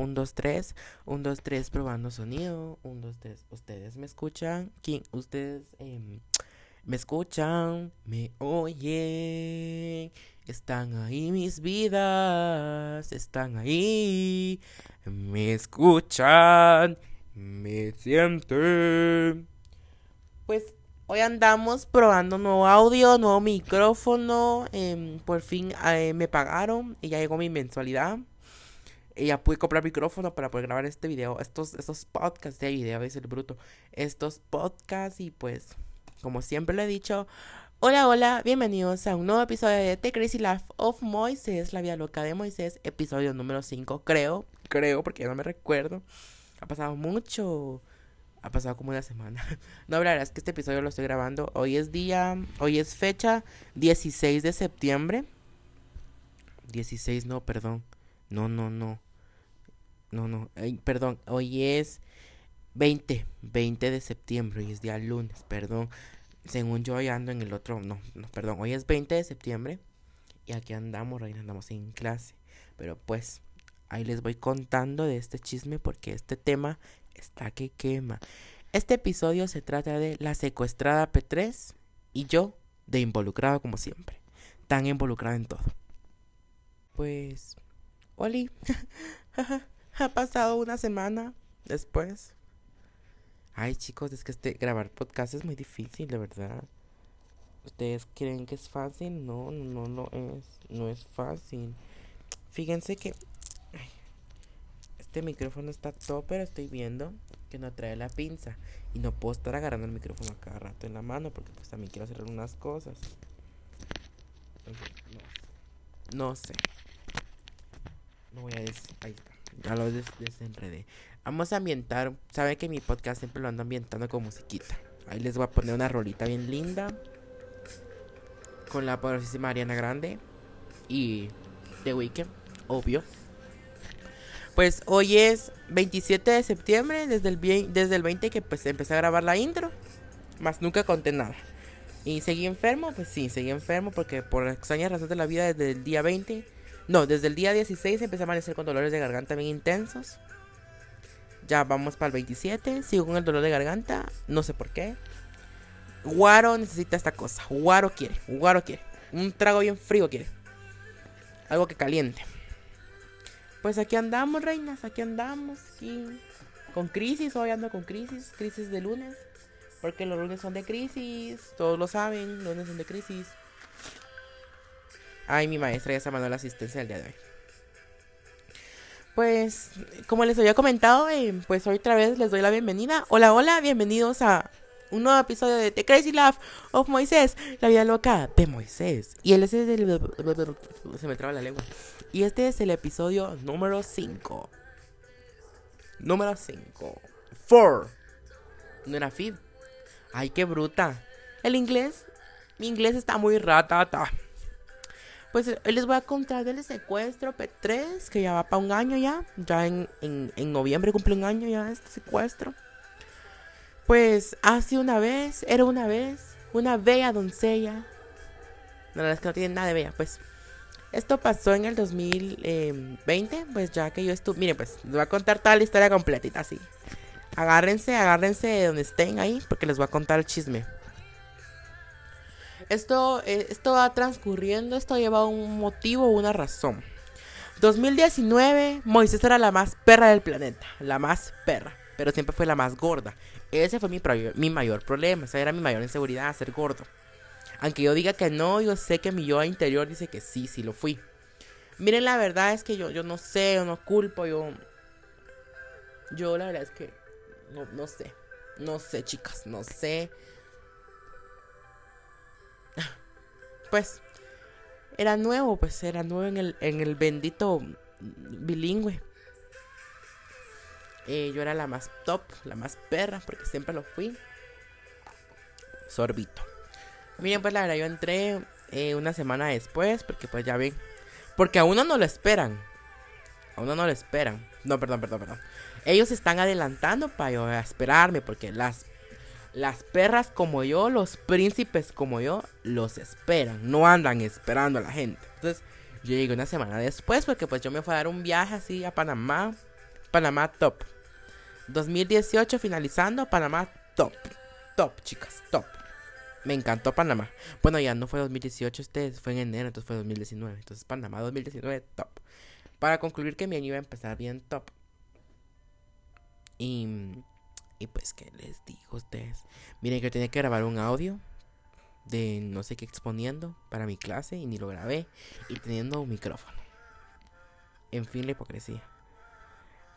1, 2, 3. 1, 2, 3 probando sonido. 1, 2, 3. ¿Ustedes me escuchan? ¿Quién? ¿Ustedes eh, me escuchan? ¿Me oyen? Están ahí mis vidas. Están ahí. Me escuchan. Me sienten. Pues hoy andamos probando nuevo audio, nuevo micrófono. Eh, por fin eh, me pagaron y ya llegó mi mensualidad. Y ya pude comprar micrófono para poder grabar este video. Estos, estos podcasts de video, es el bruto. Estos podcasts y pues, como siempre lo he dicho. Hola, hola, bienvenidos a un nuevo episodio de The Crazy Life of Moisés, la vida loca de Moisés, episodio número 5, creo, creo, porque ya no me recuerdo. Ha pasado mucho, ha pasado como una semana. No, es que este episodio lo estoy grabando. Hoy es día, hoy es fecha 16 de septiembre. 16, no, perdón. No, no, no. No, no, perdón. Hoy es 20, 20 de septiembre. Hoy es día lunes, perdón. Según yo, hoy ando en el otro. No, no, perdón. Hoy es 20 de septiembre. Y aquí andamos, hoy andamos en clase. Pero pues, ahí les voy contando de este chisme porque este tema está que quema. Este episodio se trata de la secuestrada P3 y yo de involucrado como siempre. Tan involucrada en todo. Pues, Oli, ha pasado una semana después. Ay chicos, es que este grabar podcast es muy difícil, de verdad. ¿Ustedes creen que es fácil? No, no lo es. No es fácil. Fíjense que este micrófono está todo, pero estoy viendo que no trae la pinza. Y no puedo estar agarrando el micrófono a cada rato en la mano porque pues también quiero hacer unas cosas. No, sé. No voy a des... Ahí está. Ya lo des desenredé. Vamos a ambientar. Saben que mi podcast siempre lo ando ambientando con musiquita. Ahí les voy a poner una rolita bien linda. Con la poderosísima Ariana Grande. Y The Weeknd, obvio. Pues hoy es 27 de septiembre, desde el, desde el 20 que pues empecé a grabar la intro. Más nunca conté nada. Y seguí enfermo, pues sí, seguí enfermo porque por extrañas razones de la vida desde el día 20. No, desde el día 16 empecé a amanecer con dolores de garganta bien intensos. Ya vamos para el 27, sigo con el dolor de garganta, no sé por qué. Guaro necesita esta cosa, Guaro quiere, Guaro quiere. Un trago bien frío quiere. Algo que caliente. Pues aquí andamos, reinas, aquí andamos, aquí con crisis, hoy ando con crisis, crisis de lunes, porque los lunes son de crisis, todos lo saben, los lunes son de crisis. Ay, mi maestra ya se mandó la asistencia el día de hoy. Pues, como les había comentado, eh, pues otra vez les doy la bienvenida. Hola, hola, bienvenidos a un nuevo episodio de The Crazy Love of Moisés, la vida loca de Moisés. Y él es el... Se me traba la lengua. Y este es el episodio número 5. Número 5. 4. No era feed. Ay, qué bruta. El inglés. Mi inglés está muy ratata. Pues hoy les voy a contar del secuestro P3, que ya va para un año ya. Ya en, en, en noviembre cumple un año ya este secuestro. Pues hace una vez, era una vez, una bella doncella. No, es que no tiene nada de bella, pues. Esto pasó en el 2020, pues ya que yo estuve... Miren, pues les voy a contar toda la historia completita, así. Agárrense, agárrense de donde estén ahí, porque les voy a contar el chisme. Esto, eh, esto va transcurriendo, esto lleva un motivo, una razón. 2019, Moisés era la más perra del planeta, la más perra, pero siempre fue la más gorda. Ese fue mi, mi mayor problema, esa era mi mayor inseguridad, ser gordo. Aunque yo diga que no, yo sé que mi yo interior dice que sí, sí lo fui. Miren, la verdad es que yo, yo no sé, yo no culpo, yo... Yo la verdad es que no, no sé. No sé, chicas, no sé. Pues era nuevo, pues era nuevo en el, en el bendito bilingüe. Eh, yo era la más top, la más perra, porque siempre lo fui. Sorbito. Miren, pues la verdad, yo entré eh, una semana después, porque pues ya ven. Porque a uno no lo esperan. A uno no lo esperan. No, perdón, perdón, perdón. Ellos están adelantando para esperarme, porque las, las perras como yo, los príncipes como yo, los esperan. No andan esperando a la gente. Entonces, yo llegué una semana después, porque pues yo me fui a dar un viaje así a Panamá. Panamá top. 2018 finalizando, Panamá top. Top, chicas, top. Me encantó Panamá. Bueno, ya no fue 2018, este fue en enero, entonces fue 2019. Entonces Panamá 2019 top. Para concluir que mi año iba a empezar bien top. Y, y pues, ¿qué les digo a ustedes? Miren que tenía que grabar un audio de no sé qué exponiendo para mi clase y ni lo grabé. Y teniendo un micrófono. En fin, la hipocresía.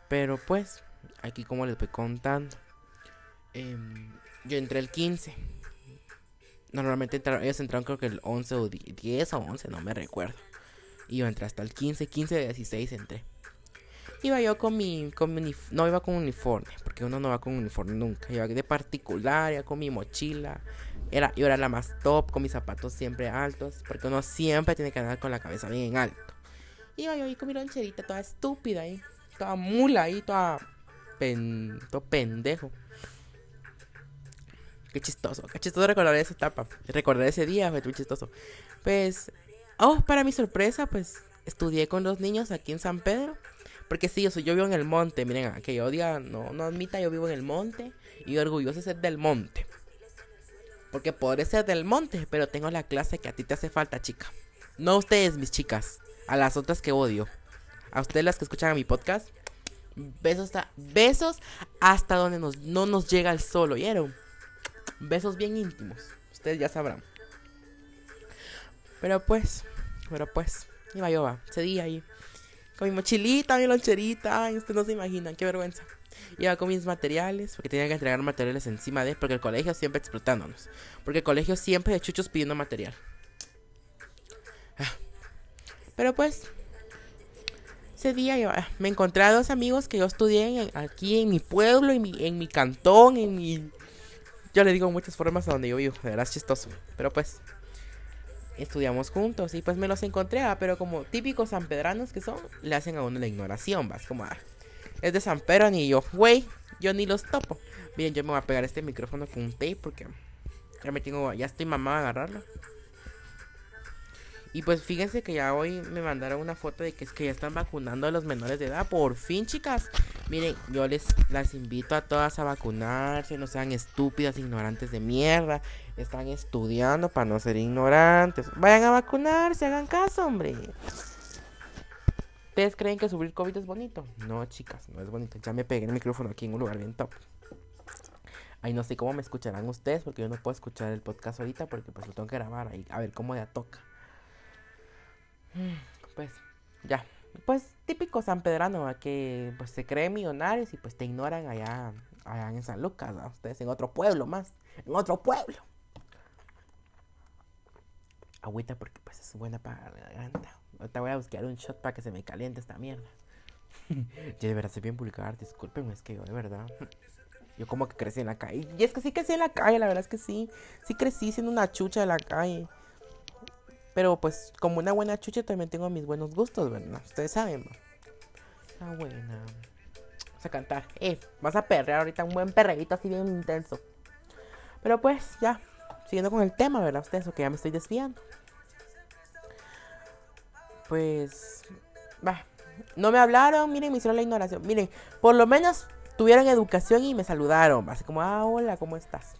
Pero pues, aquí como les voy contando. Em, yo entré el 15. Normalmente entraron, ellos entraron creo que el 11 o 10 o 11, no me recuerdo. Y yo entré hasta el 15, 15 de 16 entré. Iba yo con mi, con mi no iba con uniforme, porque uno no va con uniforme nunca. Iba de particular, iba con mi mochila. Era, yo era la más top, con mis zapatos siempre altos, porque uno siempre tiene que andar con la cabeza bien alto. Iba yo ahí con mi loncherita toda estúpida ahí, toda mula ahí, toda pen, todo pendejo. Qué chistoso, qué chistoso recordar esa etapa. Recordar ese día fue muy chistoso. Pues, oh, para mi sorpresa, pues estudié con dos niños aquí en San Pedro. Porque sí, yo, soy, yo vivo en el monte. Miren, que yo diga, no, no admita, yo vivo en el monte. Y orgulloso de ser del monte. Porque podré ser del monte, pero tengo la clase que a ti te hace falta, chica. No a ustedes, mis chicas. A las otras que odio. A ustedes las que escuchan a mi podcast. Besos hasta, besos hasta donde nos, no nos llega el sol, ¿oyeron? Besos bien íntimos. Ustedes ya sabrán. Pero pues, pero pues, iba yo, va, día ahí. Con mi mochilita, mi loncherita. Ay, ustedes no se imaginan, qué vergüenza. Iba con mis materiales, porque tenía que entregar materiales encima de, porque el colegio siempre explotándonos. Porque el colegio siempre de chuchos pidiendo material. Ah. Pero pues, ese día ah, me encontré a dos amigos que yo estudié aquí en mi pueblo, en mi, en mi cantón, en mi yo le digo muchas formas a donde yo vivo, de verdad es chistoso. Pero pues, estudiamos juntos y pues me los encontré, ah, pero como típicos sanpedranos que son, le hacen a uno la ignoración, vas como, ah, es de San Pedro ni yo, güey, yo ni los topo. Bien, yo me voy a pegar este micrófono con un tape porque ya me tengo, ya estoy mamá a agarrarlo. Y pues fíjense que ya hoy me mandaron una foto de que es que ya están vacunando a los menores de edad. Por fin, chicas. Miren, yo les las invito a todas a vacunarse. No sean estúpidas, ignorantes de mierda. Están estudiando para no ser ignorantes. Vayan a vacunarse, hagan caso, hombre. ¿Ustedes creen que subir COVID es bonito? No, chicas, no es bonito. Ya me pegué el micrófono aquí en un lugar bien top. Ay, no sé cómo me escucharán ustedes porque yo no puedo escuchar el podcast ahorita porque pues lo tengo que grabar ahí. A ver cómo ya toca. Pues ya, pues típico San Pedrano, que pues se creen millonarios y pues te ignoran allá, allá en San Lucas, ustedes en otro pueblo más, en otro pueblo. Agüita porque pues es buena para la garganta. Ahorita voy a buscar un shot para que se me caliente esta mierda. yo de verdad soy bien vulgar, discúlpenme, es que yo de verdad. Yo como que crecí en la calle. Y es que sí crecí en la calle, la verdad es que sí. Sí crecí siendo una chucha de la calle. Pero pues como una buena chucha también tengo mis buenos gustos, ¿verdad? Ustedes saben. Ah, buena. Vamos a cantar. Eh, vas a perrear ahorita un buen perreíto así bien intenso. Pero pues ya, siguiendo con el tema, ¿verdad? Ustedes, que ya me estoy desviando. Pues, va. No me hablaron, miren, me hicieron la ignoración. Miren, por lo menos tuvieron educación y me saludaron. Así como, ah, hola, ¿cómo estás?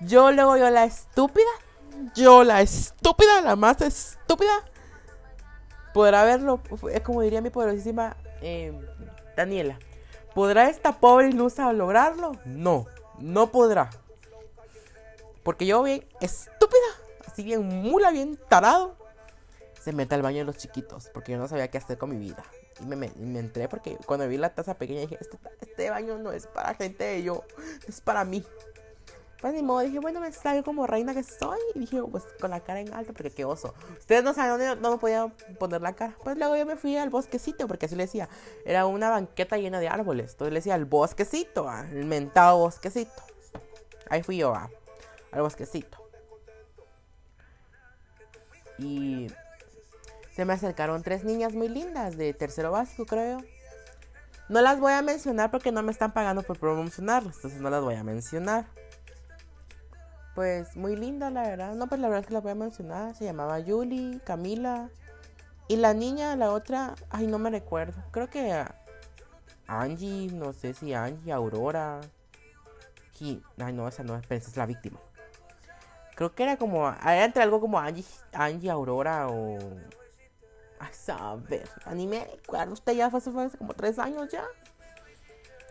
Yo luego yo la estúpida yo, la estúpida, la más estúpida, podrá verlo, es como diría mi poderosísima eh, Daniela. ¿Podrá esta pobre ilusa lograrlo? No, no podrá. Porque yo bien estúpida, así bien mula, bien tarado, se mete al baño de los chiquitos, porque yo no sabía qué hacer con mi vida. Y me, entré porque cuando vi la taza pequeña dije, este, este baño no es para gente de yo, es para mí. Pues ni modo, dije, bueno, me salgo como reina que soy. Y dije, pues con la cara en alto, porque qué oso. Ustedes no saben dónde no me podía poner la cara. Pues luego yo me fui al bosquecito, porque así le decía. Era una banqueta llena de árboles. Entonces le decía al bosquecito, al mentado bosquecito. Ahí fui yo, al bosquecito. Y se me acercaron tres niñas muy lindas de tercero básico, creo. No las voy a mencionar porque no me están pagando por promocionarlas, entonces no las voy a mencionar pues muy linda, la verdad. No, pues la verdad que la voy a mencionar. Se llamaba Julie, Camila. Y la niña, la otra, ay, no me recuerdo. Creo que Angie, no sé si Angie, Aurora. Y, ay, no, esa no es, esa es la víctima. Creo que era como, era entre algo como Angie, Angie, Aurora o... A saber, anime, claro, usted ya fue hace como tres años ya.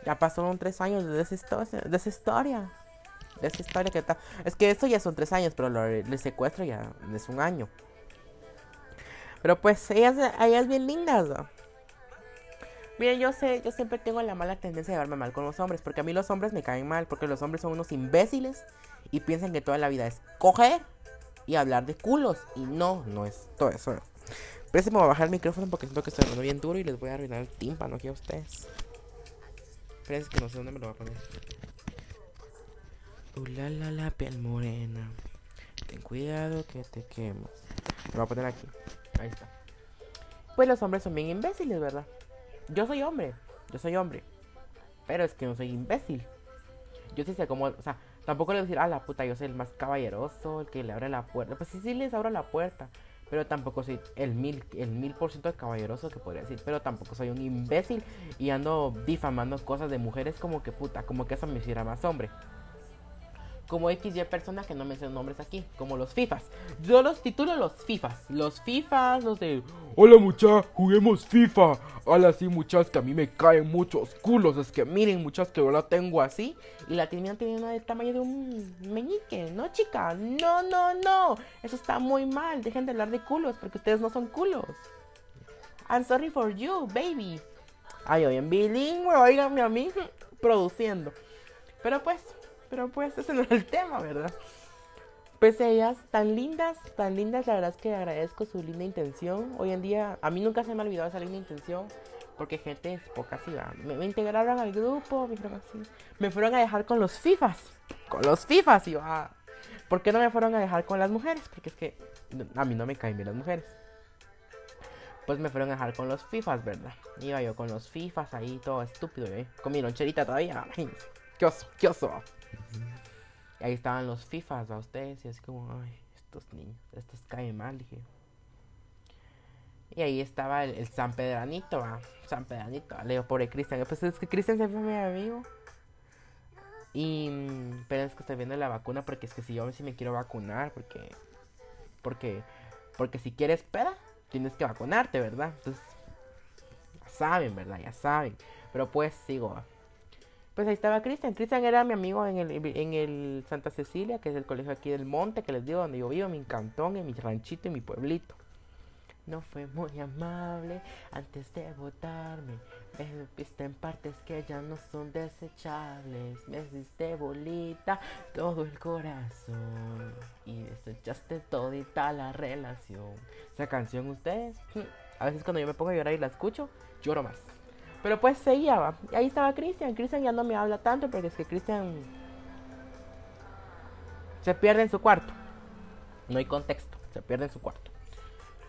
Ya pasaron tres años de esa historia. De esa historia. Que está. Es que esto ya son tres años, pero lo, el secuestro ya es un año. Pero pues ellas, ellas bien lindas. ¿no? Miren, yo sé, yo siempre tengo la mala tendencia de llevarme mal con los hombres. Porque a mí los hombres me caen mal. Porque los hombres son unos imbéciles. Y piensan que toda la vida es coger y hablar de culos. Y no, no es todo eso. Pero se me voy a bajar el micrófono porque siento que estoy hablando bien duro y les voy a arruinar el tímpano aquí a ustedes. Espérense que no sé dónde me lo voy a poner. Uh, la, la, la piel morena. Ten cuidado que te quemas. Lo voy a poner aquí. Ahí está. Pues los hombres son bien imbéciles, ¿verdad? Yo soy hombre. Yo soy hombre. Pero es que no soy imbécil. Yo sí sé cómo. O sea, tampoco le voy a decir, ah, la puta, yo soy el más caballeroso, el que le abre la puerta. Pues sí, sí les abro la puerta. Pero tampoco soy el mil, el mil por ciento caballeroso que podría decir. Pero tampoco soy un imbécil y ando difamando cosas de mujeres como que puta, como que eso me hiciera más hombre como XY personas que no menciono nombres aquí, como los FIFAs. Yo los titulo los FIFAs. Los FIFAs, los de. Hola muchachos, juguemos FIFA. Hola sí muchachos, que a mí me caen muchos culos. Es que miren muchachos, que yo la tengo así. Y la tienen teniendo del tamaño de un meñique. No, chica. No, no, no. Eso está muy mal. Dejen de hablar de culos porque ustedes no son culos. I'm sorry for you, baby. Ay, hoy en bilingüe, oiganme a mí produciendo. Pero pues, pero pues ese no es el tema, ¿verdad? Pues ellas, tan lindas, tan lindas, la verdad es que agradezco su linda intención. Hoy en día, a mí nunca se me ha olvidado esa linda intención. Porque gente es poca así, me, integraron al grupo, me fueron, me fueron a dejar con los FIFAs. Con los FIFAs, y yo, ah, ¿por qué no me fueron a dejar con las mujeres? Porque es que a mí no me caen bien las mujeres. Pues me fueron a dejar con los FIFAs, ¿verdad? Iba yo con los FIFAs ahí, todo estúpido, ¿eh? Con mi loncherita todavía, Qué oso, qué oso. Y ahí estaban los FIFAs a ustedes. Y así como, ay, estos niños, estos caen mal, dije. Y ahí estaba el, San Pedranito, San Pedranito. Leo, pobre Cristian. Pues es que Cristian se fue mi amigo. Y. Pero es que estoy viendo la vacuna porque es que si yo sí me quiero vacunar, porque. Porque. Porque si quieres peda, tienes que vacunarte, ¿verdad? Entonces. Ya saben, ¿verdad? Ya saben. Pero pues sigo pues ahí estaba Cristian. Cristian era mi amigo en el, en el Santa Cecilia, que es el colegio aquí del Monte, que les digo, donde yo vivo, mi cantón, en mi ranchito y mi pueblito. No fue muy amable antes de votarme. Me viste en partes que ya no son desechables. Me diste bolita todo el corazón. Y desechaste todita la relación. Esa canción, ustedes, a veces cuando yo me pongo a llorar y la escucho, lloro más. Pero pues seguía, Y ahí estaba Cristian. Cristian ya no me habla tanto porque es que Cristian se pierde en su cuarto. No hay contexto, se pierde en su cuarto.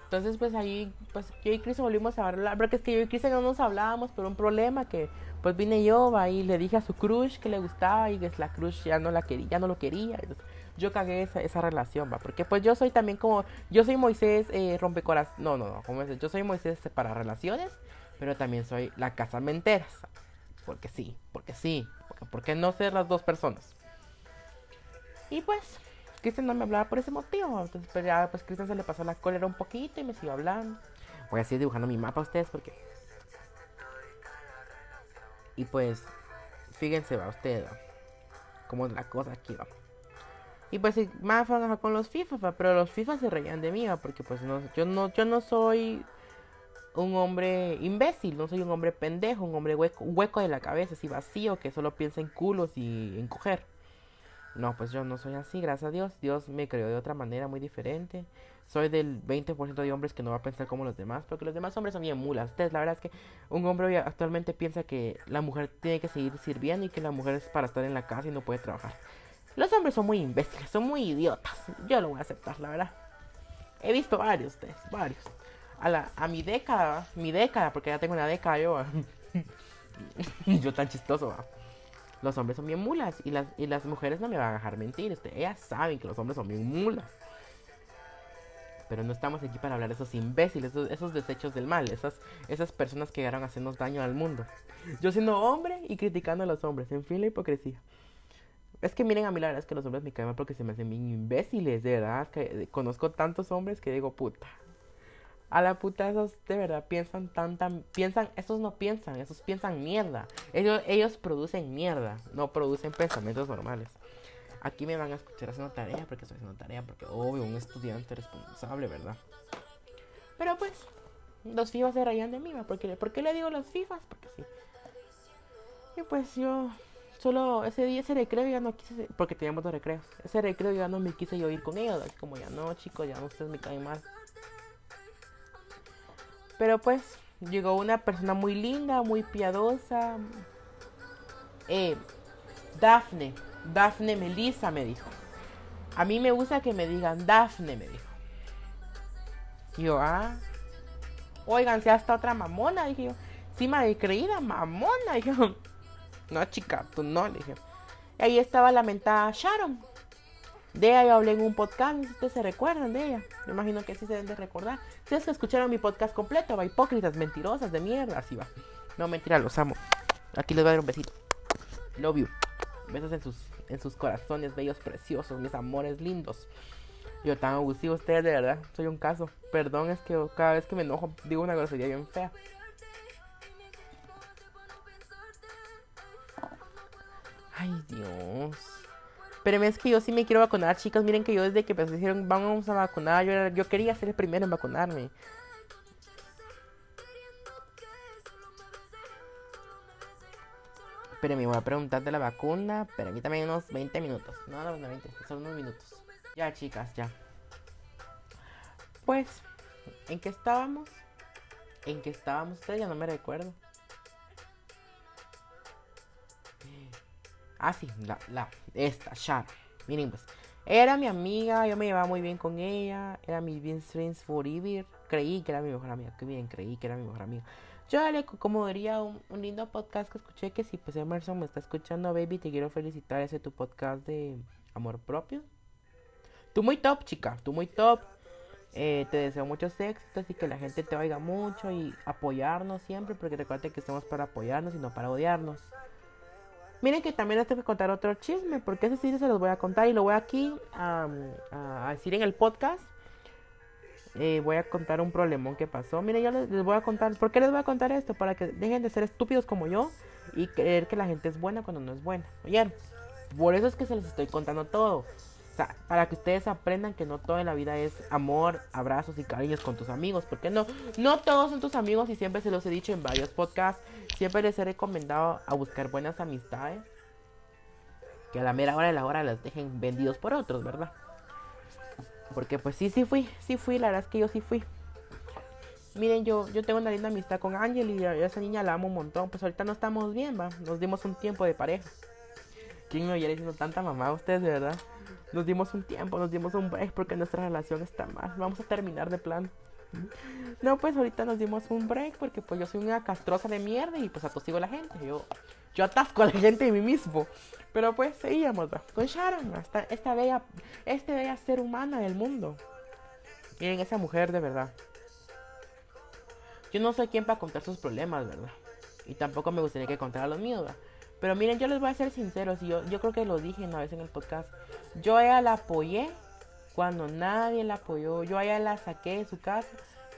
Entonces, pues ahí, pues yo y Cristian volvimos a hablar. Porque es que yo y Cristian no nos hablábamos por un problema que, pues vine yo, va, y le dije a su crush que le gustaba y que la crush ya no la quería, ya no lo quería. yo cagué esa, esa relación, va. Porque pues yo soy también como, yo soy Moisés eh, rompecorazón. No, no, no, como es, yo soy Moisés para relaciones pero también soy la casamentera. Porque sí, porque sí, porque ¿por qué no ser las dos personas? Y pues, Cristian no me hablaba por ese motivo. Entonces, pues ya, pues Cristian se le pasó la cólera un poquito y me siguió hablando. Voy a seguir dibujando mi mapa a ustedes porque. Y pues, fíjense, va usted, cómo es la cosa aquí, va. Y pues más con los FIFA, pero los FIFA se reían de mí, porque pues no, yo no, yo no soy un hombre imbécil, no soy un hombre pendejo, un hombre hueco, hueco de la cabeza, así vacío, que solo piensa en culos y en coger. No, pues yo no soy así, gracias a Dios. Dios me creó de otra manera muy diferente. Soy del 20% de hombres que no va a pensar como los demás, porque los demás hombres son bien mulas. Ustedes, la verdad es que un hombre actualmente piensa que la mujer tiene que seguir sirviendo y que la mujer es para estar en la casa y no puede trabajar. Los hombres son muy imbéciles, son muy idiotas. Yo lo voy a aceptar, la verdad. He visto varios, ustedes, varios a, la, a mi década, mi década, porque ya tengo una década yo. yo tan chistoso. Los hombres son bien mulas y las, y las mujeres no me van a dejar mentir. Este, ellas saben que los hombres son bien mulas. Pero no estamos aquí para hablar de esos imbéciles, esos, desechos del mal, esas, esas personas que llegaron a hacernos daño al mundo. Yo siendo hombre y criticando a los hombres, en fin la hipocresía. Es que miren a mí la verdad es que los hombres me caen mal porque se me hacen bien imbéciles, de verdad. Que conozco tantos hombres que digo, puta. A la puta esos de verdad piensan tan, tan, piensan, esos no piensan, esos piensan mierda. Ellos, ellos producen mierda, no producen pensamientos normales. Aquí me van a escuchar haciendo tarea porque estoy haciendo tarea, porque obvio, un estudiante responsable, ¿verdad? Pero pues, los FIFAs se rayan de mí, ¿va? porque ¿por qué le digo los FIFAs? Porque sí. Y pues yo solo ese día, ese recreo ya no quise, porque teníamos dos recreos. Ese recreo ya no me quise yo ir con ellos, como ya no, chicos, ya no ustedes me caen mal. Pero pues llegó una persona muy linda, muy piadosa. Eh, Dafne, Dafne Melissa me dijo. A mí me gusta que me digan Dafne, me dijo. Y yo, ah. Oigan, hasta otra mamona, dije yo. Sí, madre creída, mamona, dije yo. No, chica, tú no, le dije. Y ahí estaba la mentada Sharon. De ella yo hablé en un podcast, si ustedes se recuerdan de ella. Me imagino que sí se deben de recordar. Ustedes que escucharon mi podcast completo, va, hipócritas, mentirosas, de mierda, así va. No, mentira, los amo. Aquí les voy a dar un besito. Love you. Besos en sus, en sus corazones bellos, preciosos, mis amores lindos. Yo tan abusivo ustedes, de verdad. Soy un caso. Perdón, es que cada vez que me enojo digo una grosería bien fea. Ay, Dios. Pero es que yo sí me quiero vacunar, chicas. Miren que yo desde que me dijeron vamos a vacunar, yo, yo quería ser el primero en vacunarme. Pero me voy a preguntar de la vacuna. Permítame unos 20 minutos. No, no, no 20, son unos minutos. Ya, chicas, ya. Pues, ¿en qué estábamos? ¿En qué estábamos ustedes? Ya no me recuerdo. Ah, sí, la, la, esta, Sharon. Miren, pues, era mi amiga, yo me llevaba muy bien con ella, era mi bien friends forever. Creí que era mi mejor amiga, que bien, creí que era mi mejor amiga. Yo le como diría un, lindo podcast que escuché que si pues Emerson me está escuchando, baby, te quiero felicitar ese tu podcast de amor propio. Tú muy top, chica, tú muy top. Eh, te deseo muchos éxitos y que la gente te oiga mucho y apoyarnos siempre, porque recuerda que estamos para apoyarnos y no para odiarnos. Miren que también les tengo que contar otro chisme, porque ese sí se los voy a contar y lo voy aquí a, decir en el podcast. Eh, voy a contar un problemón que pasó. Miren, yo les, voy a contar. ¿Por qué les voy a contar esto? Para que dejen de ser estúpidos como yo y creer que la gente es buena cuando no es buena. Oye, por eso es que se les estoy contando todo para que ustedes aprendan que no todo en la vida es amor, abrazos y cariños con tus amigos. Porque no, no todos son tus amigos y siempre se los he dicho en varios podcasts. Siempre les he recomendado a buscar buenas amistades. Que a la mera hora de la hora las dejen vendidos por otros, ¿verdad? Porque pues sí, sí fui, sí fui, la verdad es que yo sí fui. Miren, yo, yo tengo una linda amistad con Ángel y a esa niña la amo un montón. Pues ahorita no estamos bien, va. Nos dimos un tiempo de pareja. ¿Quién me hubiera diciendo tanta mamá a ustedes, de verdad? Nos dimos un tiempo, nos dimos un break porque nuestra relación está mal. Vamos a terminar de plan. No, pues ahorita nos dimos un break porque pues yo soy una castrosa de mierda y pues atosigo a la gente. Yo, yo atasco a la gente de mí mismo. Pero pues seguíamos con Sharon, hasta esta bella, este bella ser humana del mundo. Miren esa mujer de verdad. Yo no soy quien para contar sus problemas, ¿verdad? Y tampoco me gustaría que contara los míos, ¿verdad? Pero miren, yo les voy a ser sinceros, y yo, yo creo que lo dije una vez en el podcast. Yo a ella la apoyé cuando nadie la apoyó. Yo a ella la saqué de su casa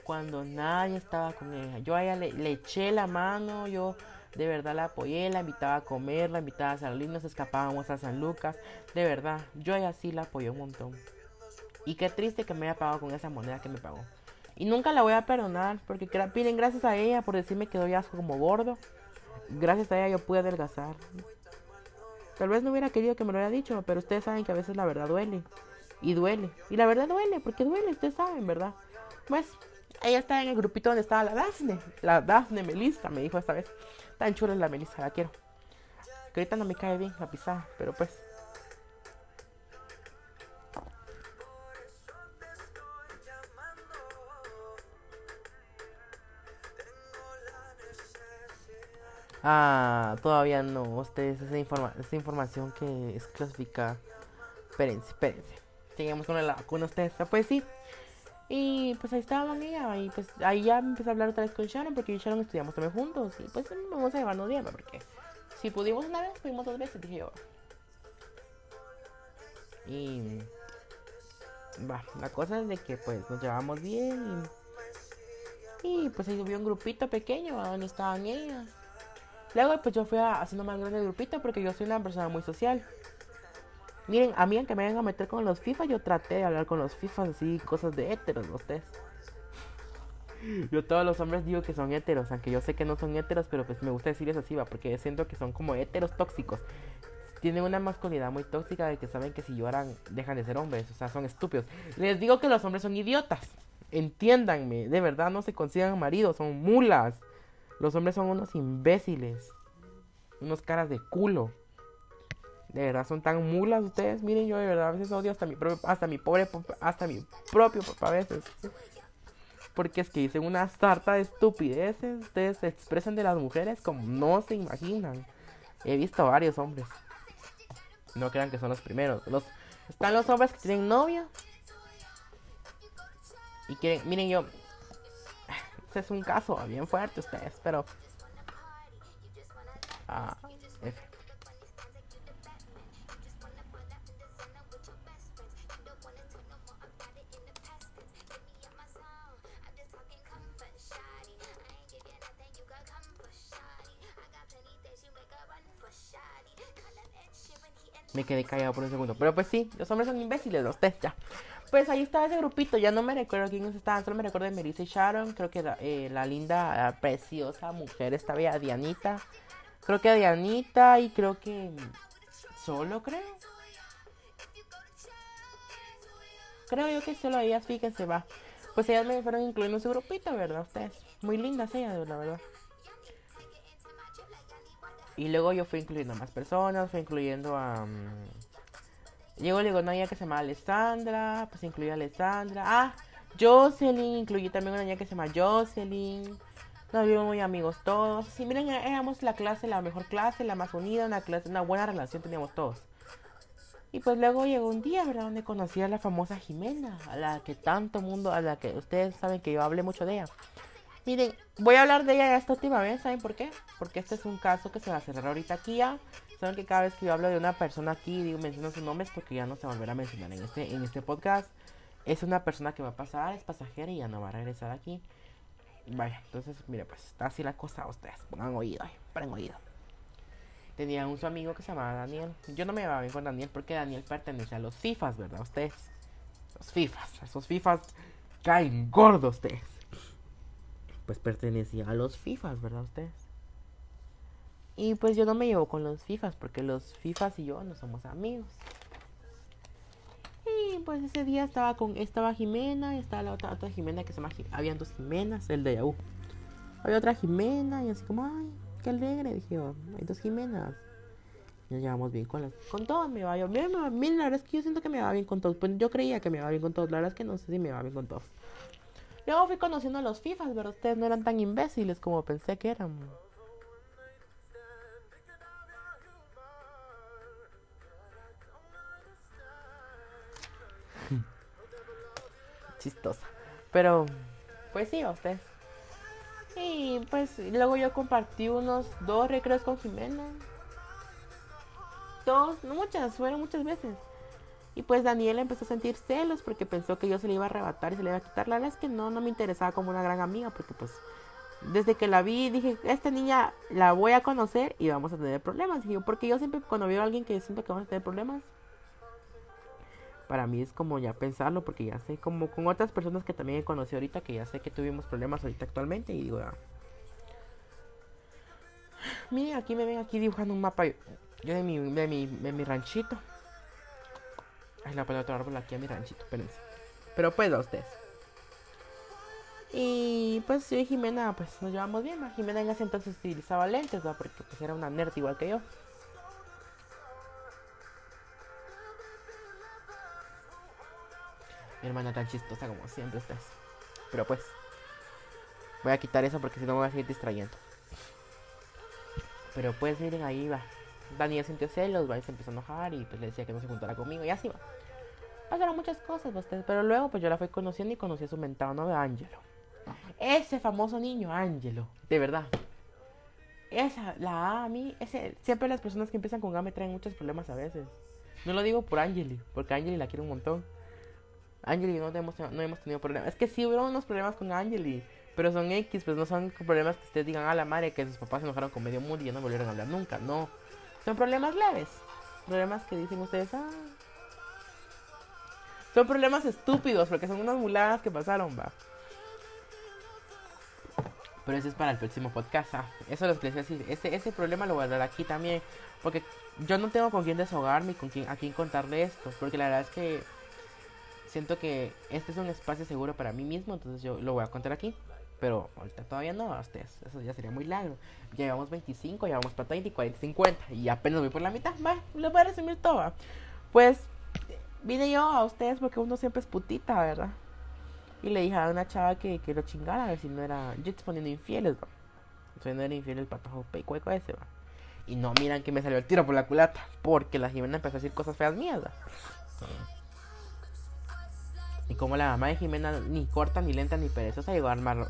cuando nadie estaba con ella. Yo a ella le, eché la mano, yo de verdad la apoyé, la invitaba a comer, la invitaba a salir, nos escapábamos a San Lucas. De verdad, yo a ella sí la apoyé un montón. Y qué triste que me haya pagado con esa moneda que me pagó. Y nunca la voy a perdonar porque piden gracias a ella por decirme que doy asco como gordo gracias a ella yo pude adelgazar. Tal vez no hubiera querido que me lo hubiera dicho, pero ustedes saben que a veces la verdad duele. Y duele. Y la verdad duele, porque duele, ustedes saben, ¿verdad? Pues ella está en el grupito donde estaba la Dafne. La Dafne Melissa, me dijo esta vez. Tan chula es la Melissa, la quiero. Que ahorita no me cae bien la pisada, pero pues Ah, todavía no. Ustedes, esa, informa esa información que es clasificada. Espérense, espérense. Seguimos con la vacuna ustedes. Pues sí. Y pues ahí estaban ella, y pues ahí ya empecé a hablar otra vez con Sharon, porque yo y Sharon estudiamos también juntos, y pues vamos a llevarnos bien, porque si pudimos una vez, pudimos dos veces, dije yo. Y la cosa es de que pues nos llevamos bien y, pues ahí hubo un grupito pequeño donde estaban ellas. Luego pues yo fui a, haciendo más grande el grupito porque yo soy una persona muy social. Miren, a mí aunque me vengan a meter con los FIFA, yo traté de hablar con los FIFA así, cosas de héteros, ustedes. Yo todos los hombres digo que son héteros, aunque yo sé que no son héteros, pero pues me gusta decirles así, va, porque siento que son como héteros tóxicos. Tienen una masculinidad muy tóxica de que saben que si lloran dejan de ser hombres, o sea, son estúpidos. Les digo que los hombres son idiotas, entiéndanme, de verdad no se consigan maridos, son mulas. Los hombres son unos imbéciles, unos caras de culo. De verdad son tan mulas ustedes. Miren, yo de verdad a veces odio hasta mi propio, hasta mi pobre, hasta mi propio papá a veces. Porque es que dicen una sarta de estupideces. Ustedes se expresan de las mujeres como no se imaginan. He visto varios hombres. No crean que son los primeros. Los, están los hombres que tienen novia. Y quieren, miren yo. Este es un caso bien fuerte ustedes, pero... Ah, F. Me quedé callado por un segundo. Pero pues sí, los hombres son imbéciles, los test ya. Pues ahí estaba ese grupito, ya no me recuerdo quiénes estaban, solo me recuerdo de Melissa y Sharon, creo que la, eh, linda, preciosa mujer estaba ya Dianita, creo que Dianita y creo que solo creo. Creo yo que solo ellas, fíjense, va. Pues ellas me fueron incluyendo en su grupito, ¿verdad? Ustedes, muy lindas ellas, la verdad. Y luego yo fui incluyendo a más personas, fui incluyendo a... Um, llegó una niña que se llama Alessandra, pues incluí a Alessandra. Ah, Jocelyn, incluí también una niña que se llama Jocelyn. Nos vimos muy amigos todos. Sí, miren, éramos la clase, la mejor clase, la más unida, una clase, una buena relación teníamos todos. Y pues luego llegó un día, ¿verdad? Donde conocí a la famosa Jimena, a la que tanto mundo, a la que ustedes saben que yo hablé mucho de ella. Miren, voy a hablar de ella esta última vez, ¿saben por qué? Porque este es un caso que se va a cerrar ahorita aquí ya. Saben que cada vez que yo hablo de una persona aquí, digo, menciono sus nombres porque ya no se volverá a mencionar en este, en este podcast. Es una persona que va a pasar, es pasajera y ya no va a regresar aquí. Vaya, entonces, mire, pues está así la cosa. Ustedes pongan oído, pongan oído. Tenía un su amigo que se llamaba Daniel. Yo no me llevaba bien con Daniel porque Daniel pertenece a los FIFAs, ¿verdad? Ustedes. Los FIFAs. Esos FIFAs caen gordos, ustedes pues pertenecía a los FIFAs, ¿verdad ustedes? Y pues yo no me llevo con los FIFAs porque los FIFAs y yo no somos amigos. Y pues ese día estaba con estaba Jimena y estaba la otra, otra Jimena que se llama habían dos Jimenas, el de Yahoo. Había otra Jimena y así como, ay, qué alegre, dije yo, hay dos Jimenas. Nos llevamos bien con las, con todos, me va bien, bien, la verdad es que yo siento que me va bien con todos. Pues yo creía que me va bien con todos, la verdad es que no sé si me va bien con todos. Luego fui conociendo a los FIFAs, pero ustedes no eran tan imbéciles como pensé que eran. Chistosa. Pero, pues sí, a ustedes. Y pues luego yo compartí unos dos recreos con Jimena. Dos, no muchas, fueron muchas veces. Y pues Daniela empezó a sentir celos porque pensó que yo se le iba a arrebatar y se le iba a quitar. La verdad es que no, no me interesaba como una gran amiga porque pues desde que la vi dije, esta niña la voy a conocer y vamos a tener problemas. porque yo siempre cuando veo a alguien que siento que vamos a tener problemas, para mí es como ya pensarlo porque ya sé, como con otras personas que también he conocido ahorita, que ya sé que tuvimos problemas ahorita actualmente y digo, ah. miren, aquí me ven aquí dibujando un mapa yo de mi, de mi, de mi ranchito. Ay, la otro árbol aquí a mi ranchito. Pero pues a ustedes. Y pues yo y Jimena, pues nos llevamos bien. Jimena en ese entonces utilizaba lentes, ¿va? Porque pues era una nerd igual que yo. Mi hermana tan chistosa como siempre estás. Pero pues. Voy a quitar eso porque si no me voy a seguir distrayendo. Pero pues miren, ahí va. Daniel sintió celos, va se empezó a enojar y pues le decía que no se juntara conmigo y así va. Pasaron muchas cosas, ustedes. Pero luego, pues yo la fui conociendo y conocí a su mentado novio, Ángelo. Ese famoso niño, Ángelo, de verdad. Esa, la A, a mí, ese, siempre las personas que empiezan con A me traen muchos problemas a veces. No lo digo por Angeli, porque Angeli la quiere un montón. Angeli no hemos, no hemos tenido problemas. Es que sí hubo unos problemas con Angeli, pero son X, pues no son problemas que ustedes digan a la madre que sus papás se enojaron con medio mundo y ya no volvieron a hablar nunca. No, son problemas leves. Problemas que dicen ustedes, ah. Son problemas estúpidos, porque son unas muladas que pasaron, va. Pero ese es para el próximo podcast. Ah, eso les quería decir. Ese, ese problema lo voy a hablar aquí también. Porque yo no tengo con quién desahogarme y con quién, a quién contarle esto. Porque la verdad es que siento que este es un espacio seguro para mí mismo. Entonces yo lo voy a contar aquí. Pero ahorita todavía no, a ustedes. Eso ya sería muy largo. Ya llevamos 25, ya vamos para 30, 40, 50. Y apenas voy por la mitad. Va, lo voy a resumir. Pues vine yo a ustedes porque uno siempre es putita, ¿verdad? Y le dije a una chava que, que lo chingara, a ver si no era. Yo estoy poniendo infieles, va. Entonces no era infiel el patojo peicueco ese, va. Y no miran que me salió el tiro por la culata. Porque la Jimena empezó a decir cosas feas mías, va. Y como la mamá de Jimena, ni corta, ni lenta, ni perezosa, llegó a armar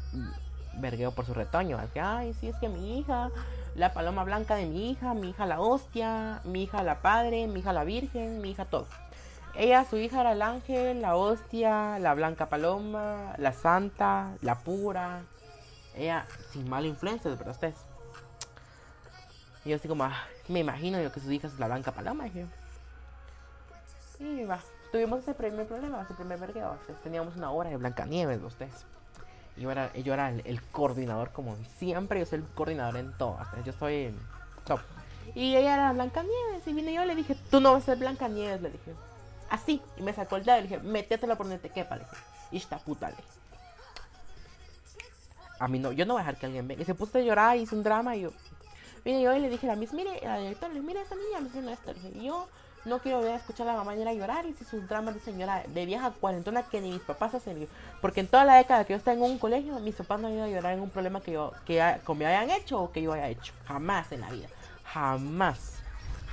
vergueo por su retoño. Así que, ay, sí, es que mi hija, la paloma blanca de mi hija, mi hija la hostia, mi hija la padre, mi hija la virgen, mi hija todo. Ella, su hija era el ángel, la hostia, la blanca paloma, la santa, la pura. Ella, sin mala influencia, verdad ustedes. Y yo así como, ah, me imagino yo que su hija es la blanca paloma, dije. Y va, tuvimos ese primer problema, ese primer vergueo. teníamos una hora de Blancanieves, ustedes. Y yo era, yo era el, coordinador, como siempre, yo soy el coordinador en todo. Yo soy top. Y ella era Blancanieves. Y vine yo y le dije, tú no vas a ser Blancanieves, le dije. Así. Y me sacó el dedo y le dije, métetelo por donde te quepa, le dije. Y esta puta, le. A mí no, yo no voy a dejar que alguien venga. Y se puso a llorar, hizo un drama y yo. Vine yo y le dije a la Miss, mire, a la directora, mire, esta niña me haciendo esto. Le dije, y yo no quiero ver a escuchar a la mamá llorar y si sus dramas de señora de vieja cuarentona que ni mis papás hacen. Porque en toda la década que yo estaba en un colegio, mis papás no han ido a llorar en un problema que yo que, me hayan hecho o que yo haya hecho. Jamás en la vida. Jamás.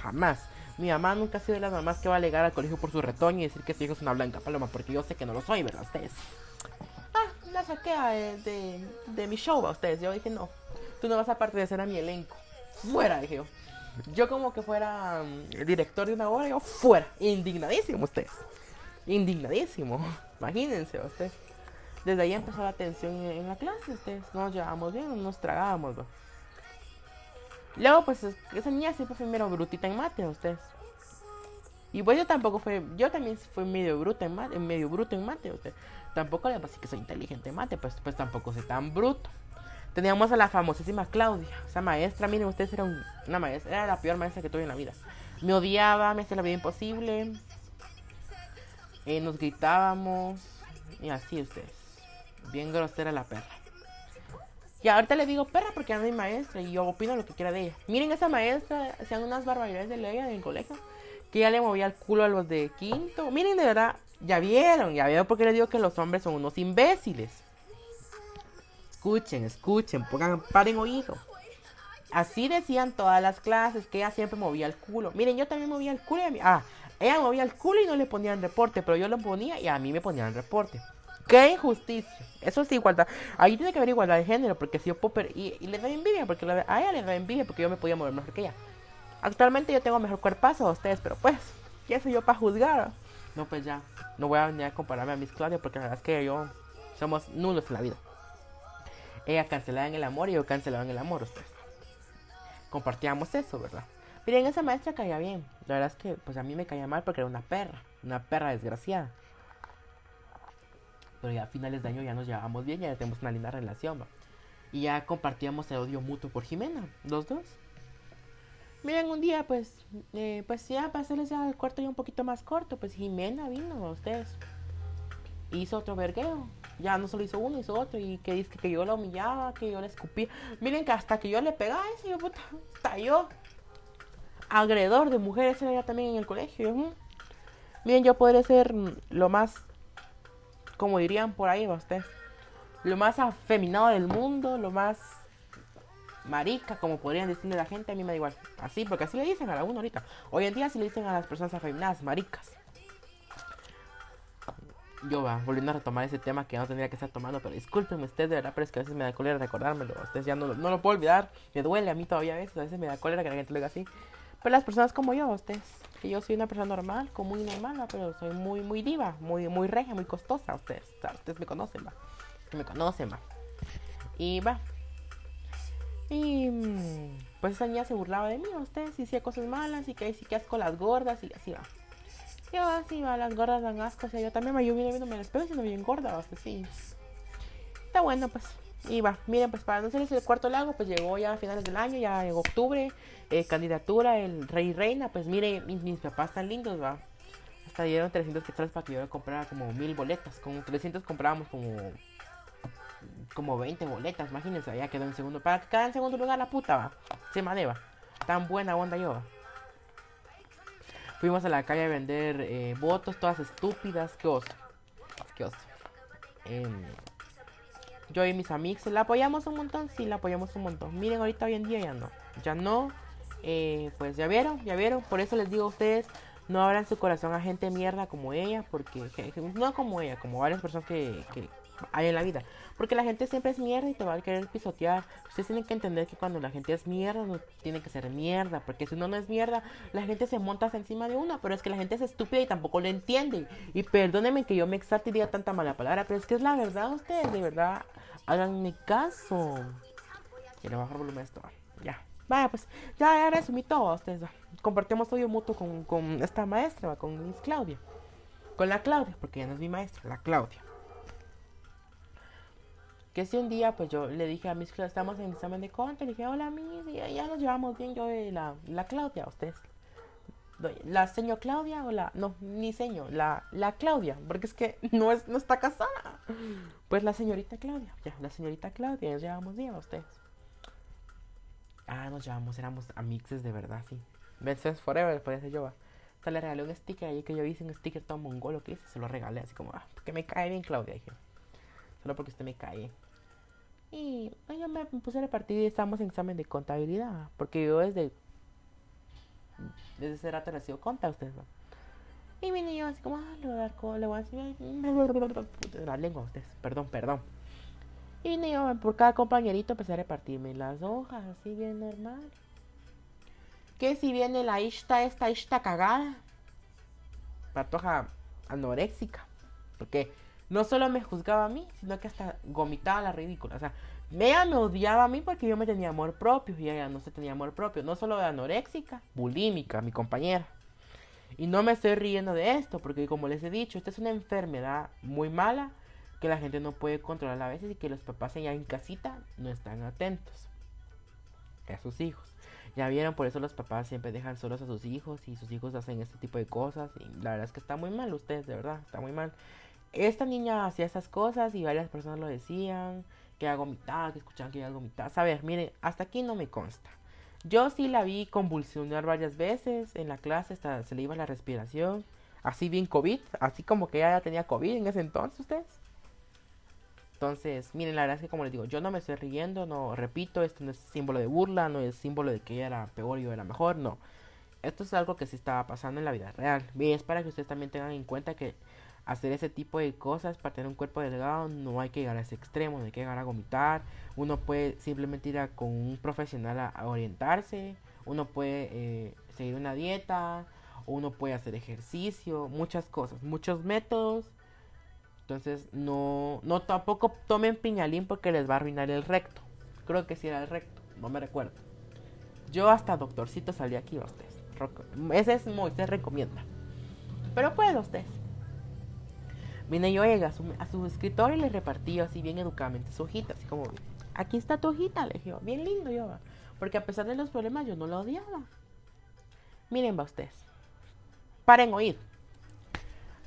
Jamás. Mi mamá nunca ha sido de las mamás que va a llegar al colegio por su retoño y decir que su hijo es una blanca paloma, porque yo sé que no lo soy, ¿verdad? Ustedes. Ah, la saqué de, de, mi show a ustedes. Yo dije, no, tú no vas a pertenecer a mi elenco. Fuera, dije yo. Yo como que fuera mm, director de una obra, yo fuera. Indignadísimo ustedes. Indignadísimo. Imagínense ustedes. Desde ahí empezó la tensión en, la clase, ustedes. Nos llevábamos bien, nos tragábamos. Luego, pues, esa niña siempre fue medio brutita en mate, ustedes. Y pues yo tampoco fui, yo también fui medio bruto en mate, medio bruto en mate, ustedes. Tampoco le pasa que soy inteligente en mate, pues, pues tampoco soy tan bruto. Teníamos a la famosísima Claudia, esa maestra, miren, ustedes era una maestra, era la peor maestra que tuve en la vida. Me odiaba, me hacía la vida imposible, eh, nos gritábamos, y así ustedes. Bien grosera la perra. Y ahorita le digo perra porque era mi maestra y yo opino lo que quiera de ella. Miren, esa maestra hacían unas barbaridades de ley en el colegio. Que ya le movía el culo a los de quinto. Miren, de verdad, ya vieron, ya vieron porque le digo que los hombres son unos imbéciles. Escuchen, escuchen, pongan, paren oído. Así decían todas las clases, que ella siempre movía el culo. Miren, yo también movía el culo. Y ah, ella movía el culo y no le ponían reporte, pero yo lo ponía y a mí me ponían reporte. ¡Qué injusticia! Eso es igualdad. Ahí tiene que haber igualdad de género, porque si yo Popper y, y le da envidia, porque a ella le da envidia, porque yo me podía mover mejor que ella. Actualmente yo tengo mejor cuerpazo a ustedes, pero pues, ¿qué soy yo para juzgar? No, pues ya, no voy a venir a compararme a mis Claudia, porque la verdad es que yo somos nulos en la vida. Ella cancelaba en el amor y yo cancelaba en el amor, ustedes. Compartíamos eso, ¿verdad? Miren, esa maestra caía bien. La verdad es que pues a mí me caía mal porque era una perra. Una perra desgraciada. Pero ya a finales de año ya nos llevábamos bien, ya tenemos una linda relación. Y ya compartíamos el odio mutuo por Jimena, los dos. Miren, un día, pues, eh, pues ya para hacerles ya el cuarto ya un poquito más corto, pues Jimena vino a ustedes. Hizo otro vergueo ya no solo hizo uno, hizo otro. Y que dice que yo la humillaba, que yo la escupía. Miren que hasta que yo le pegaba, ese yo puta, hasta yo. Agredor de mujeres era también en el colegio. Miren, yo podré ser lo más, como dirían por ahí, ustedes, lo más afeminado del mundo, lo más marica, como podrían decirle la gente, a mí me da igual. Así, porque así le dicen a la uno ahorita. Hoy en día sí le dicen a las personas afeminadas, maricas. yo va, volviendo a retomar ese tema que no tendría que estar tomando, pero discúlpenme ustedes de verdad, pero es que a veces me da cólera recordármelo. Ustedes ya no, lo- puedo olvidar, me duele a mí todavía a veces, a veces me da cólera que la gente lo diga así. Pero las personas como yo, ustedes, que yo soy una persona normal, como muy normal, pero soy muy, muy diva, muy, muy regia, muy costosa, ustedes, o sea, ustedes me conocen, va, me conocen, va. Y va. Y mm, pues esa niña se burlaba de mí, ustedes, y hacía cosas malas, y que sí que asco las gordas, y así va. Yo así va, las gordas dan asco, o sea, yo también, yo vine viéndome el espejo siendo bien gorda, va, pues sí. Está bueno, pues. Y va, miren, pues para no ser el cuarto lago, pues llegó ya a finales del año, ya en octubre, eh, candidatura, el rey y reina, pues mire, mis, mis papás tan lindos, va. Hasta dieron 300 quetzales para que yo comprara como mil boletas. Con 300 comprábamos como como 20 boletas, imagínense, ya quedó en segundo. Para que quedara en segundo lugar la puta, va. Se maneva. Tan buena onda yo, va. Fuimos a la calle a vender eh, votos, todas estúpidas. Qué oso. Qué oso. Em, yo y mis amigos, ¿la apoyamos un montón? Sí, la apoyamos un montón. Miren, ahorita hoy en día ya no. Ya no. Eh, pues ya vieron, ya vieron. Por eso les digo a ustedes, no abran su corazón a gente mierda como ella. Porque, no como ella, como varias personas que, que hay en la vida. Porque la gente siempre es mierda y te va a querer pisotear. Ustedes tienen que entender que cuando la gente es mierda, no tiene que ser mierda. Porque si uno no es mierda, la gente se monta encima de uno. Pero es que la gente es estúpida y tampoco lo entiende. Y perdónenme que yo me exalte y diga tanta mala palabra. Pero es que es la verdad, ustedes, de verdad. Háganme caso. Quiero bajar volumen esto. Ya. Vaya, pues, ya, resumí todo ustedes. Compartimos odio mutuo con, con esta maestra, con Miss Claudia. Con la Claudia, porque ya no es mi maestra, la Claudia. Que si un día, pues yo le dije a Miss Claudia, estamos en examen de contra, le dije, hola Miss, y ya, ya nos llevamos bien yo y la, la Claudia, ustedes. La señor Claudia o la, no, ni señor, la, la Claudia, porque es que no, es, no está casada. Pues la señorita Claudia, ya, la señorita Claudia, nos llevamos bien a ustedes. Ah, nos llevamos, éramos amixes de verdad, sí. Friends forever, parece yo. O sea, le regalé un sticker ahí que yo hice, un sticker todo mongolo que hice, se lo regalé así como, ah, porque me cae bien Claudia, dije. Solo porque usted me cae. Y yo me puse a repartir y estábamos en examen de contabilidad, porque yo desde desde ese rato le sido conta a ustedes, ¿no? Y vine yo así como, ah, le voy a dar le voy a decir, la lengua a ustedes, perdón, perdón. Y vine yo por cada compañerito empecé a repartirme las hojas, así bien normal. Que si viene la ishta, esta ishta cagada, patoja anoréxica, porque no solo me juzgaba a mí, sino que hasta gomitaba la ridícula. O sea, ella me odiaba a mí porque yo me tenía amor propio y ella no se tenía amor propio. No solo de anoréxica, bulímica, mi compañera. Y no me estoy riendo de esto, porque como les he dicho, esta es una enfermedad muy mala que la gente no puede controlar a veces y que los papás allá en casita no están atentos a sus hijos. Ya vieron, por eso los papás siempre dejan solos a sus hijos y sus hijos hacen este tipo de cosas. Y la verdad es que está muy mal ustedes, de verdad, está muy mal. Esta niña hacía esas cosas y varias personas lo decían, que era vomitada, que escuchaban que era vomitada. A ver, miren, hasta aquí no me consta. Yo sí la vi convulsionar varias veces en la clase, hasta se le iba la respiración. Así bien COVID, así como que ella ya tenía COVID en ese entonces, ustedes. Entonces, miren, la verdad es que como les digo, yo no me estoy riendo, no, repito, esto no es símbolo de burla, no es símbolo de que ella era peor y yo era mejor, no. Esto es algo que sí estaba pasando en la vida real. Y es para que ustedes también tengan en cuenta que hacer ese tipo de cosas para tener un cuerpo delgado no hay que llegar a ese extremo, no hay que llegar a vomitar. Uno puede simplemente ir a, con un profesional a, orientarse, uno puede eh, seguir una dieta, uno puede hacer ejercicio, muchas cosas, muchos métodos. Entonces no, no tampoco tomen piñalín porque les va a arruinar el recto. Creo que sí era el recto, no me recuerdo. Yo hasta doctorcito salí aquí ustedes. Ese es Moisés recomienda. Pero puedo ustedes. Vine yo a su, a su escritorio y le repartí así bien educadamente su hojita, así como, aquí está tu hojita, le dije, bien lindo yo, porque a pesar de los problemas yo no la odiaba. Miren, va ustedes, paren oír.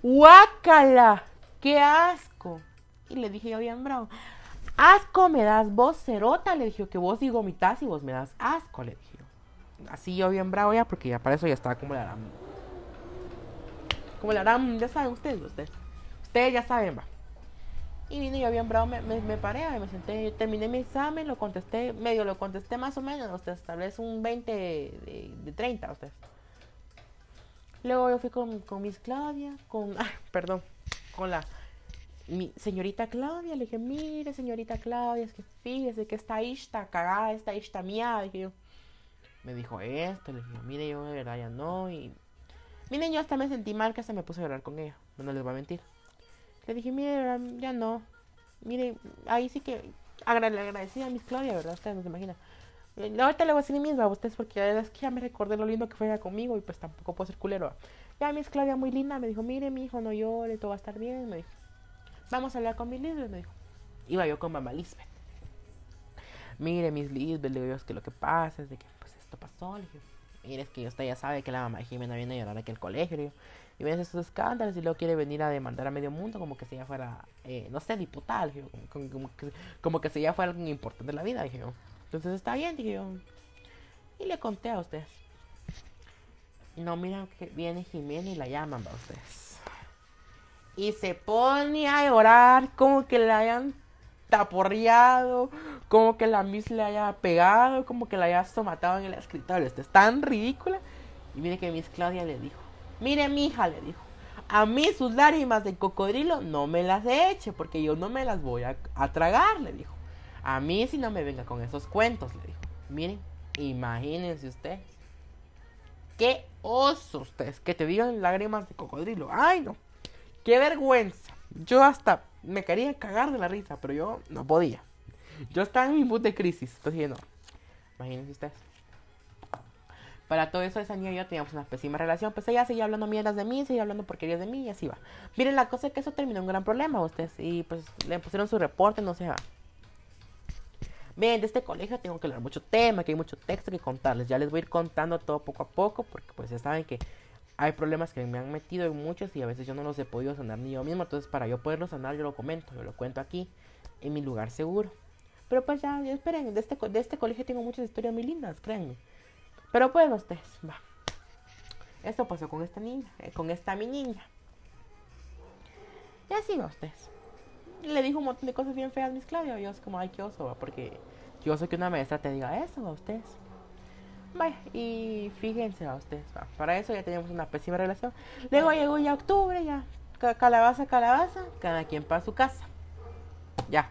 ¡Guácala! ¡Qué asco! Y le dije yo bien bravo, asco me das vos, cerota, le dije que vos y vomitas y vos me das asco, le dije. Así yo bien bravo ya, porque ya para eso ya estaba como la harán. Como la harán, ya saben ustedes, ustedes. Ustedes ya saben, va. Y vine yo bien bravo, me, me, me paré, me senté, terminé mi examen, lo contesté, medio lo contesté más o menos, ustedes, tal vez un 20 de, de 30, ustedes. Luego yo fui con, con Miss Claudia, con, ah, perdón, con la señorita Claudia, le dije, mire, señorita Claudia, es que fíjese que esta está cagada, esta está mía, dije yo. Me dijo esto, le dije, mire, yo de verdad ya no, y... Miren, yo hasta me sentí mal que hasta me puse a llorar con ella, no les voy a mentir. Le dije, mire, ya no. Mire, ahí sí que le agradecí a Miss Claudia, ¿verdad? Ustedes no se imaginan. Eh, ahorita le voy a decir misma a ustedes porque es que ya me recordé lo lindo que fue ella conmigo y pues tampoco puedo ser culero. Ya Miss Claudia muy linda me dijo, mire mi hijo, no llore, todo va a estar bien. Me dijo, vamos a hablar con Miss Lisbeth, me dijo. Iba yo con mamá Lisbeth. Mire, Miss Lisbeth, le digo, es que lo que pasa es de que pues esto pasó. Le dije, mire, es que usted ya sabe que la mamá de Jimena viene a llorar aquí al colegio. y ves estos escándalos y luego quiere venir a demandar a medio mundo como que si ella fuera, eh, no sé, diputada. como, como, que, como que si ella fuera alguien importante en la vida. Dije yo. Entonces está bien, dije yo. Y le conté a ustedes. No, mira que viene Jimena y la llaman a ustedes. Y se pone a llorar como que la hayan taporreado, como que la Miss le haya pegado, como que la haya somatado en el escritorio. Esto es tan ridícula. Y mire que Miss Claudia le dijo, mire mi hija, le dijo, a mí sus lágrimas de cocodrilo no me las eche porque yo no me las voy a, tragar, le dijo. A mí si no me venga con esos cuentos, le dijo. Miren, imagínense ustedes. Qué oso ustedes, que te digan lágrimas de cocodrilo. Ay, no. Qué vergüenza. Yo hasta me quería cagar de la risa, pero yo no podía. Yo estaba en mi mood de crisis. Entonces no. Imagínense ustedes. Para todo eso, esa niña y yo teníamos una pésima relación. Pues ella seguía hablando mierdas de mí, seguía hablando porquerías de mí y así va. Miren, la cosa es que eso terminó un gran problema a ustedes. Y pues le pusieron su reporte, no sé. Bien, de este colegio tengo que leer mucho tema, que hay mucho texto que contarles. Ya les voy a ir contando todo poco a poco, porque pues ya saben que hay problemas que me han metido en muchos y a veces yo no los he podido sanar ni yo mismo. Entonces, para yo poderlo sanar, yo lo comento, yo lo cuento aquí, en mi lugar seguro. Pero pues ya, esperen, de este, de este colegio tengo muchas historias muy lindas, créanme. Pero pues ustedes, va. Esto pasó con esta niña, eh, con esta mi niña. Y así va ustedes le dijo un montón de cosas bien feas a Claudia. Y yo es como, ay, qué oso, porque yo sé que una maestra te diga eso a ustedes. Vaya, y fíjense a ustedes, para eso ya teníamos una pésima relación. Luego llegó ya octubre, ya calabaza, calabaza, cada quien para su casa. Ya.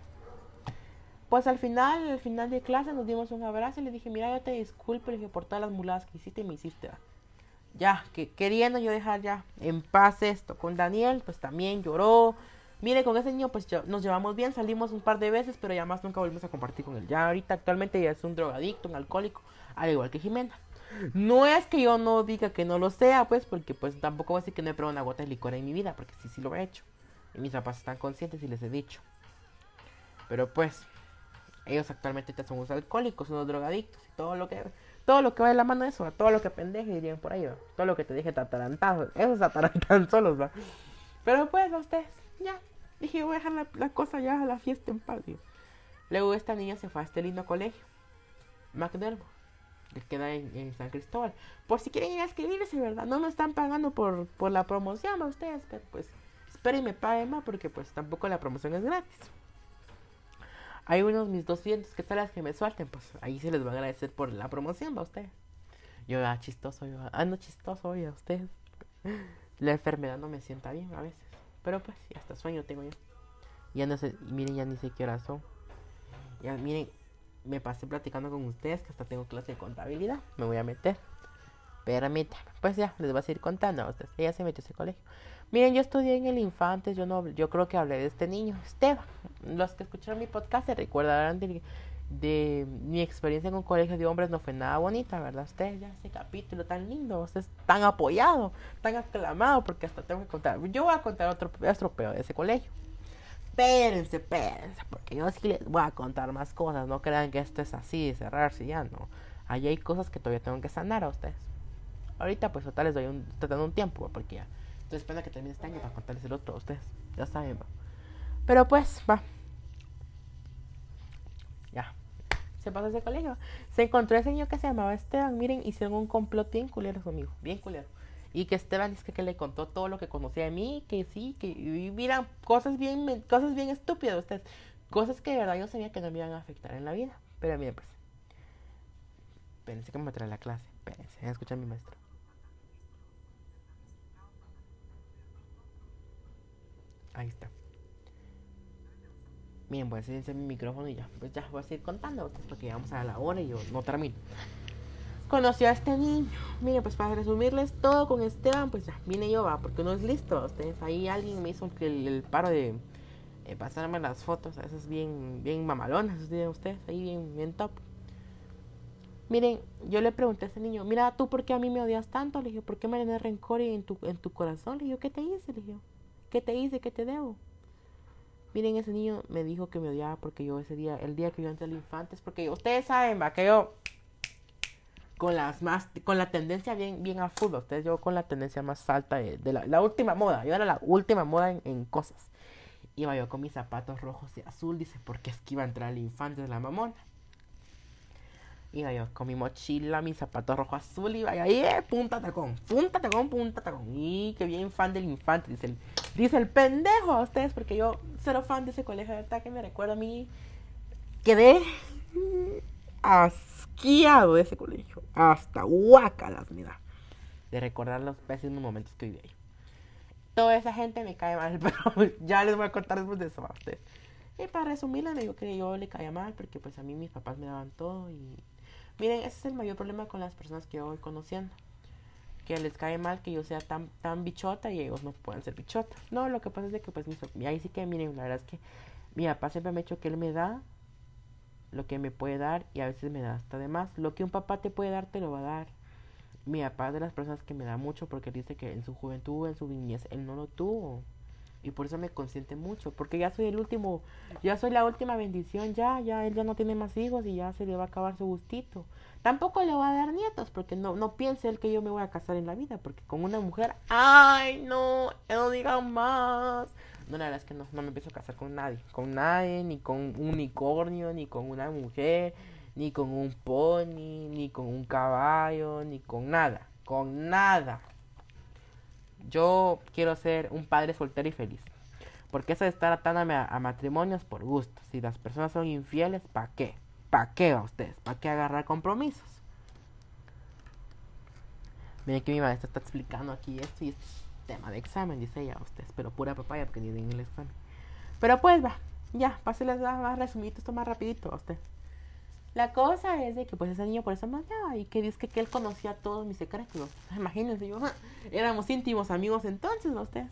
Pues al final, al final de clase nos dimos un abrazo y le dije, mira, yo te disculpo dije, por todas las muladas que hiciste y me hiciste. Ya, que queriendo yo dejar ya en paz esto. Con Daniel, pues también lloró, Mire, con ese niño pues nos llevamos bien, salimos un par de veces, pero ya más nunca volvimos a compartir con él. Ya ahorita actualmente ya es un drogadicto, un alcohólico, al igual que Jimena. No es que yo no diga que no lo sea, pues, porque pues tampoco voy a decir que no he probado una gota de licor en mi vida, porque sí, sí lo he hecho. Y mis papás están conscientes y les he dicho. Pero pues, ellos actualmente son unos alcohólicos, unos drogadictos, y todo lo que todo lo que va de la mano eso, todo lo que pendeje dirían por ahí, todo lo que te dije tatarantado, esos atarantan solos, va. Pero pues, ustedes, ya, Dije, voy a dejar la, cosa ya a la fiesta en paz. Luego esta niña se fue a este lindo colegio. McDermott. Que queda en, San Cristóbal. Por si quieren ir a escribirse, ¿verdad? No me están pagando por, por la promoción a ustedes. Pero pues esperen y me paguen más porque pues tampoco la promoción es gratis. Hay unos mis 200 que tal las que me suelten. Pues ahí se les va a agradecer por la promoción, ¿va ustedes? Yo, ah, chistoso, yo, ah, no chistoso, oye, a ustedes. La enfermedad no me sienta bien a veces. Pero pues, hasta sueño tengo yo. Ya no sé, miren, ya ni sé qué horas son. Ya miren, me pasé platicando con ustedes que hasta tengo clase de contabilidad. Me voy a meter. Permítanme. Pues ya, les voy a seguir contando a ustedes. Ella se metió a ese colegio. Miren, yo estudié en el Infantes. Yo no, yo creo que hablé de este niño, Esteban. Los que escucharon mi podcast se recordarán de, de mi experiencia en un colegio de hombres no fue nada bonita, ¿verdad? Ustedes ya ese capítulo tan lindo, ustedes tan apoyado, tan aclamado, porque hasta tengo que contar. Yo voy a contar otro estropeo de ese colegio. Espérense, espérense, porque yo sí les voy a contar más cosas. No crean que esto es así, cerrarse ya, no. Allí hay cosas que todavía tengo que sanar a ustedes. Ahorita, pues, total, les doy un, dando un tiempo, porque ya estoy esperando que termine este año para contarles el otro a ustedes. Ya saben, va. Pero pues, va. Ya se pasó ese colegio. Se encontró ese niño que se llamaba Esteban. Miren, hicieron un complot bien culero conmigo, bien culero. Y que Esteban dice que le contó todo lo que conocía de mí, que sí, que mira, cosas bien, cosas bien estúpidas ustedes. Cosas que de verdad yo sabía que no me iban a afectar en la vida. Pero miren, pues. Espérense que me trae la clase. Espérense, escucha a mi maestro. Ahí está. Bien, voy a silenciar mi micrófono y ya. Pues ya voy a seguir contando porque llegamos a la hora y yo no termino. Conocí a este niño. Miren, pues para resumirles todo con Esteban, pues ya vine yo, va, porque no es listo. Ustedes, ahí alguien me hizo el, el paro de eh, pasarme las fotos, a esas bien, bien mamalonas, ustedes, ahí bien, bien top. Miren, yo le pregunté a ese niño, mira, ¿tú por qué a mí me odias tanto? Le dije, ¿por qué me tienes rencor en tu, en tu corazón? Le dije, ¿qué te hice? Le dije, ¿qué te hice? ¿Qué te debo? Miren, ese niño me dijo que me odiaba porque yo ese día, el día que yo entré al Infantes, porque ustedes saben, va, que yo con las más, con la tendencia bien, bien a fútbol, ustedes yo con la tendencia más alta de, la, última moda, yo era la última moda en, cosas. Iba yo con mis zapatos rojos y azul, dice, porque es que iba a entrar al Infantes la mamona. Iba yo con mi mochila, mi zapato rojo azul, iba ahí, eh, punta tacón, punta tacón, punta tacón. Y qué bien fan del infante, dice el, dice el pendejo a ustedes, porque yo cero fan de ese colegio, de verdad que me recuerdo a mí. Quedé asqueado de ese colegio. Hasta guacalas me da. De recordar los pésimos momentos que viví ahí. Toda esa gente me cae mal, pero ya les voy a contar después de eso a ustedes. Y para resumirla, digo que yo le caía mal porque pues a mí mis papás me daban todo y Miren, ese es el mayor problema con las personas que yo voy conociendo. Que les cae mal que yo sea tan, tan bichota y ellos no puedan ser bichotas. No, lo que pasa es de que pues ahí sí que miren, la verdad es que mi papá siempre me ha dicho que él me da lo que me puede dar y a veces me da hasta de más. Lo que un papá te puede dar, te lo va a dar. Mi papá es de las personas que me da mucho porque dice que en su juventud, en su niñez, él no lo tuvo. Y por eso me consiente mucho, porque ya soy el último, ya soy la última bendición, ya, ya, él ya no tiene más hijos y ya se le va a acabar su gustito. Tampoco le va a dar nietos, porque no, no piense él que yo me voy a casar en la vida, porque con una mujer, ay, no, no digan más. No, la verdad es que no, no me a casar con nadie, con nadie, ni con un unicornio, ni con una mujer, ni con un pony, ni con un caballo, ni con nada, con nada. Yo quiero ser un padre soltero y feliz. Porque eso de estar atándome a, matrimonios por gusto. Si las personas son infieles, ¿para qué? ¿Para qué va ustedes? ¿Para qué agarrar compromisos? Miren que mi maestra está explicando aquí esto y es tema de examen, dice ella ustedes. Pero pura papaya porque ni en el examen. Pero pues va, ya, pásenles más resumir esto más rapidito a ustedes. La cosa es de que pues ese niño por eso me y que dice que, él conocía todos mis secretos. Imagínense, yo, éramos íntimos amigos entonces, ustedes.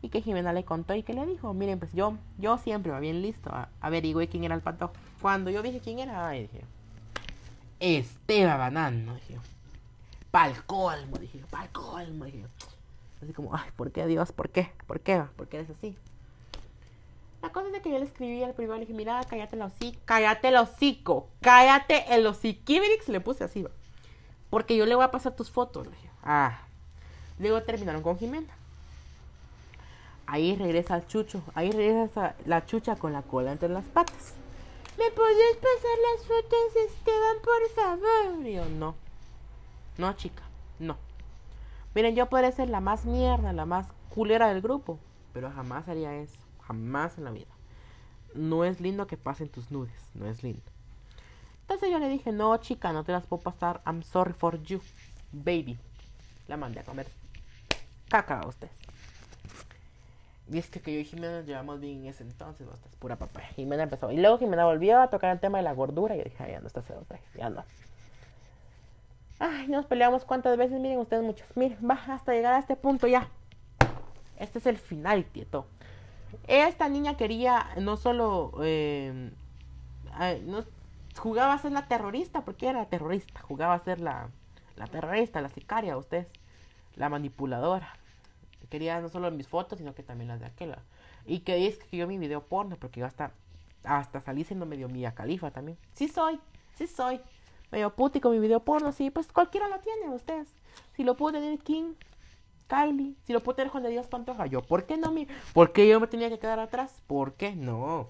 Y que Jimena le contó y que le dijo, miren, pues yo, yo siempre va bien listo, a, averigüé quién era el pato. Cuando yo dije quién era, dije, Esteban Banano, dije, pa'l colmo, dije, pa'l colmo, dije. Así como, ay, ¿por qué Dios? ¿Por qué? ¿Por qué? ¿Por qué eres así? La cosa es de que yo le escribí al primero le dije, mira, cállate el hocico, cállate el hocico, cállate el hociquibirix, le puse así, porque yo le voy a pasar tus fotos, le dije, ah. Luego terminaron con Jimena. Ahí regresa el chucho, ahí regresa la chucha con la cola entre las patas. ¿Me podías pasar las fotos, Esteban, por favor? Y yo, no. No, chica, no. Miren, yo podría ser la más mierda, la más culera del grupo, pero jamás haría eso. Jamás en la vida. No es lindo que pasen tus nudes. No es lindo. Entonces yo le dije, no, chica, no te las puedo pasar. I'm sorry for you, baby. La mandé a comer caca a usted. Y es que, yo y Jimena llevamos bien en ese entonces, no, estás pura papá. Jimena empezó. Y luego Jimena volvió a tocar el tema de la gordura. Y yo dije, ya no estás otra, ya no. Ay, nos peleamos cuántas veces, miren ustedes muchos. Miren, va hasta llegar a este punto ya. Este es el final, tieto. Esta niña quería no solo eh, no, jugaba a ser la terrorista, porque era terrorista, jugaba a ser la, la terrorista, la sicaria, ustedes, la manipuladora. Quería no solo mis fotos, sino que también las de aquella. Y que es que yo mi video porno, porque yo hasta, hasta salí siendo medio mía califa también. Sí soy, sí soy. Medio puti con mi video porno, sí, pues cualquiera lo tiene, ustedes. Si lo pudo tener King, Kylie, si lo puedo tener Juan de Dios Pantoja, yo, ¿por qué no? Mi, ¿Por qué yo me tenía que quedar atrás? ¿Por qué no?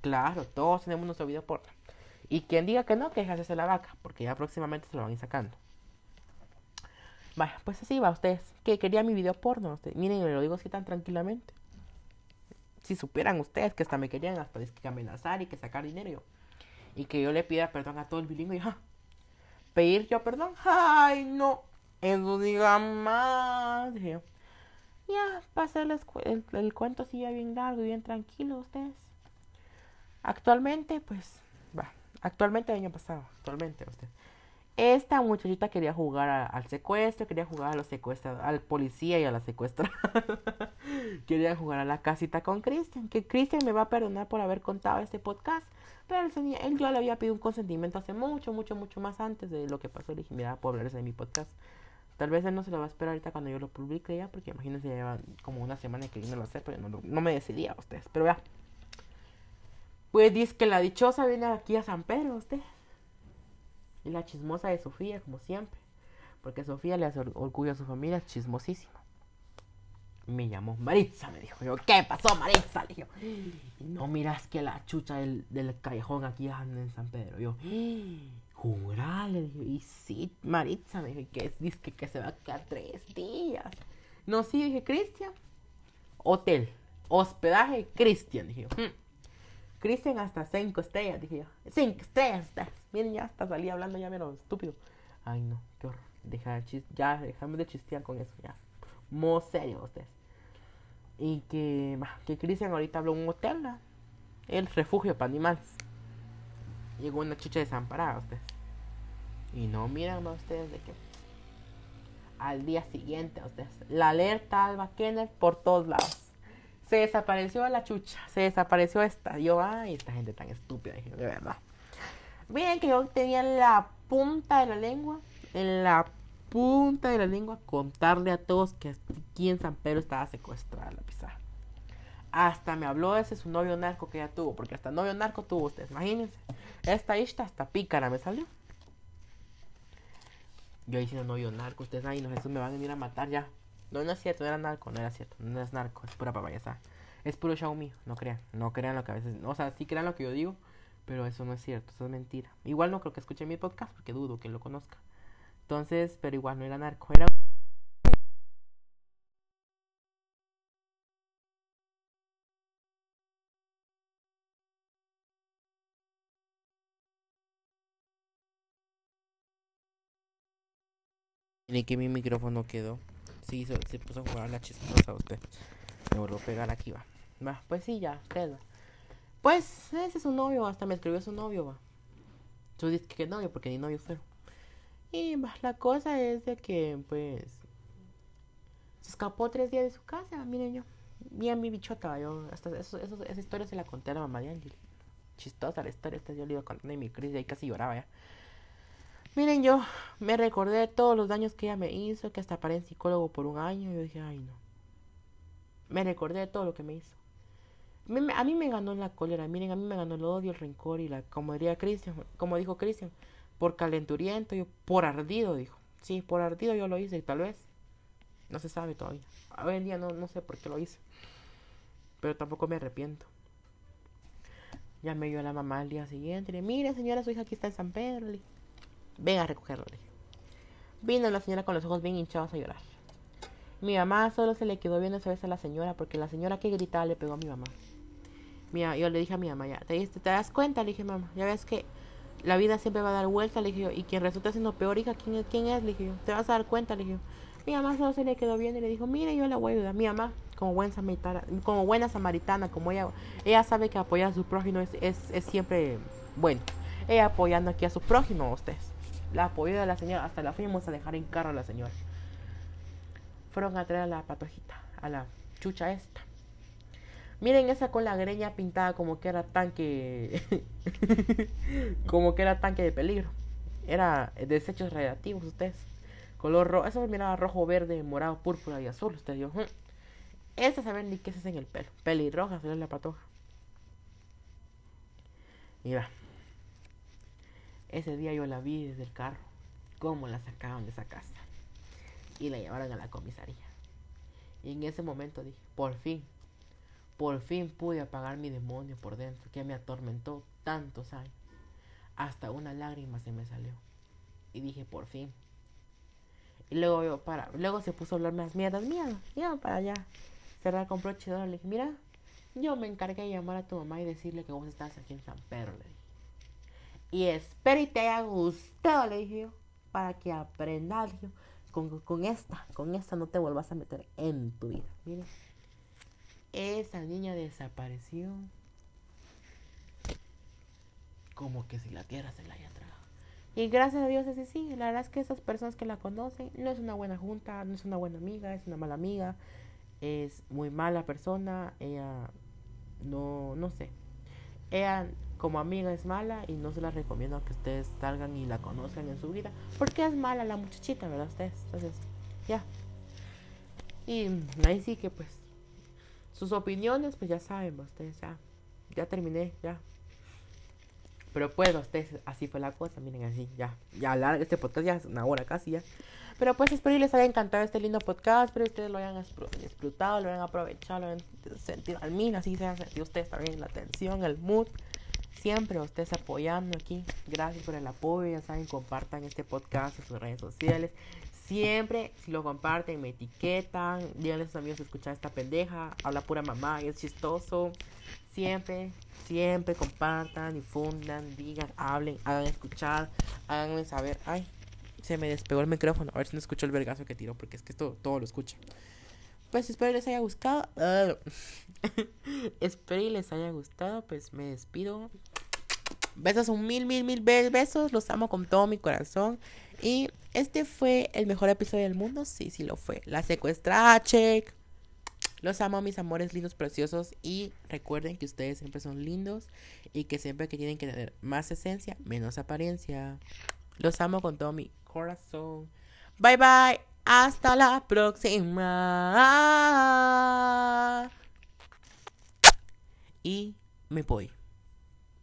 Claro, todos tenemos nuestro video porno. Y quien diga que no, que déjase la vaca, porque ya próximamente se lo van a ir sacando. Vaya, pues así va ustedes. Que quería mi video porno. miren, me lo digo así tan tranquilamente. Si supieran ustedes que hasta me querían hasta que amenazar y que sacar dinero. Y que yo le pida perdón a todo el bilingüe. Y, Pedir yo perdón. Ay, no. Eso diga más. ya, para hacerles el, cuento así ya bien largo y bien tranquilo ustedes. Actualmente, pues, va. Actualmente, el año pasado, actualmente, usted. Esta muchachita quería jugar al secuestro, quería jugar a los secuestradores, al policía y a la secuestra. quería jugar a la casita con Cristian. Que Cristian me va a perdonar por haber contado este podcast. Pero el él ya le había pedido un consentimiento hace mucho, mucho, mucho más antes de lo que pasó. Le dije, mira, puedo hablarse de mi podcast. Tal vez él no se lo va a esperar ahorita cuando yo lo publique ya, porque imagínense, lleva como una semana que no lo hacer, pero no, no me decidía a ustedes. Pero vea. Pues dice que la dichosa viene aquí a San Pedro, usted. Y la chismosa de Sofía, como siempre. Porque Sofía le hace orgullo a su familia, chismosísima. Me llamó Maritza, me dijo yo. ¿Qué pasó, Maritza? Le dijo. No miras que la chucha del, callejón aquí anda en San Pedro. Yo, jura, le dije. Y sí, Maritza, me dijo. Que dice que, se va a quedar tres días. No, sí, dije, Cristian. Hotel. Hospedaje, Cristian, dije yo. Hmm. Cristian hasta cinco estrellas, dije yo. Cinco estrellas. Miren, ya hasta salí hablando ya menos estúpido. Ay, no, qué horror. Deja de ya, déjame de chistear con eso, ya. Muy serio ustedes. Y que, que Cristian ahorita habló en un hotel. El refugio para animales. Llegó una chucha desamparada, ustedes. Y no miran a ustedes de que al día siguiente, ustedes. La alerta Alba Kenneth por todos lados se desapareció la chucha, se desapareció esta. Yo, ay, esta gente tan estúpida, de verdad. Miren que yo tenía la punta de la lengua, en la punta de la lengua, contarle a todos que aquí en San Pedro estaba secuestrada la pizarra. Hasta me habló ese su novio narco que ya tuvo, porque hasta novio narco tuvo ustedes, imagínense. Esta ista hasta pícara me salió. Yo diciendo novio narco, ustedes ahí, no, Jesús me van a venir a matar ya. No, no es cierto, era narco, no era cierto, no es narco, es pura papayasa. Es puro Xiaomi, no crean, no crean lo que a veces, o sea, sí crean lo que yo digo, pero eso no es cierto, eso es mentira. Igual no creo que escuche mi podcast porque dudo que lo conozca. Entonces, pero igual no era narco, era Ni que mi micrófono quedó. Sí, se, puso a jugar la chismosa usted. Me vuelvo a pegar aquí, va. Va, pues sí, ya, usted Pues ese es su novio, hasta me escribió su novio, va. Tú dices que novio, porque ni novio fue. Y va, la cosa es de que, pues, se escapó tres días de su casa, miren yo. Bien mi bichota, yo, hasta eso, eso, esa historia se la conté a la mamá de Ángel. Chistosa la historia, esta yo le iba contando mi crisis ahí casi lloraba ya. Miren, yo me recordé todos los daños que ella me hizo, que hasta paré psicólogo por un año. Y yo dije, ay, no. Me recordé de todo lo que me hizo. A mí me ganó la cólera, miren, a mí me ganó el odio, el rencor y la, como diría Cristian, como dijo Cristian, por calenturiento, yo, por ardido, dijo. Sí, por ardido yo lo hice, tal vez. No se sabe todavía. Hoy en día no, no sé por qué lo hice. Pero tampoco me arrepiento. Ya me a la mamá al día siguiente. Le mire, señora, su hija aquí está en San Pedro. Ven a recogerlo, le dije. Vino la señora con los ojos bien hinchados a llorar. Mi mamá solo se le quedó viendo esa vez a la señora porque la señora que gritaba le pegó a mi mamá. Mira, yo le dije a mi mamá, ya, ¿te, ¿te das cuenta? Le dije, mamá, ya ves que la vida siempre va a dar vuelta, le dije yo, y quien resulta siendo peor, hija, ¿quién, quién es? Le dije yo, te vas a dar cuenta, le dije yo. Mi mamá solo se le quedó viendo y le dijo, mire, yo la voy a ayudar. Mi mamá, como, buen samaritana, como buena samaritana, como ella, ella sabe que apoyar a su prójimo es, es, es siempre bueno. Ella apoyando aquí a su prójimo, ustedes la apoyo de la señora, hasta la fuimos a dejar en carro a la señora. Fueron a traer a la patojita, a la chucha esta. Miren esa con la greña pintada como que era tanque. como que era tanque de peligro. Era desechos radiactivos, ustedes. Color rojo. Eso miraba rojo, verde, morado, púrpura y azul. Ustedes yo. Esa saben ni qué es en el pelo. Pelirroja, se la patoja. Mira. Ese día yo la vi desde el carro, cómo la sacaban de esa casa y la llevaron a la comisaría. Y en ese momento dije, por fin, por fin pude apagar mi demonio por dentro que me atormentó tantos años. Hasta una lágrima se me salió. Y dije, por fin. Y luego yo para, luego se puso a hablar más mierdas, mierda, ya para allá. Cerrar con broche Le dije, mira, yo me encargué de llamar a tu mamá y decirle que vos estás aquí en San Pedro. Le dije. Y espero y te haya gustado, le dije yo, para que aprendas, con, con, esta, con esta no te vuelvas a meter en tu vida. Miren, esa niña desapareció. como que si la tierra se la haya tragado. Y gracias a Dios así. La verdad es que esas personas que la conocen no es una buena junta, no es una buena amiga, es una mala amiga, es muy mala persona. Ella no, no sé. Ella como amiga es mala y no se la recomiendo que ustedes salgan y la conozcan en su vida. Porque es mala la muchachita, ¿verdad? Ustedes. Entonces, ya. Y ahí sí que pues sus opiniones, pues ya saben, ustedes ya. Ya terminé, ya. Pero pues, ustedes, así fue la cosa, miren así, ya. Ya larga este podcast, ya es una hora casi ya. Pero pues espero que les haya encantado este lindo podcast, espero que ustedes lo hayan disfrutado, lo hayan aprovechado, lo hayan sentido al mí, así se hayan sentido ustedes también la atención, el mood. Siempre ustedes apoyando aquí. Gracias por el apoyo, ya saben, compartan este podcast en sus redes sociales. Siempre, si lo comparten, me etiquetan. Díganle a sus amigos escuchar esta pendeja. Habla pura mamá y es chistoso. Siempre, siempre compartan, difundan, digan, hablen, hagan escuchar, háganme saber. Ay, se me despegó el micrófono. A ver si no escucho el vergazo que tiró, porque es que esto todo lo escucha. Pues espero les haya gustado. espero y les haya gustado. Pues me despido. Besos, un mil, mil, mil besos. Los amo con todo mi corazón. Y este fue el mejor episodio del mundo. Sí, sí lo fue. La secuestra check. Los amo, mis amores lindos, preciosos. Y recuerden que ustedes siempre son lindos. Y que siempre que tienen que tener más esencia, menos apariencia. Los amo con todo mi corazón. Bye bye. Hasta la próxima. Y me voy.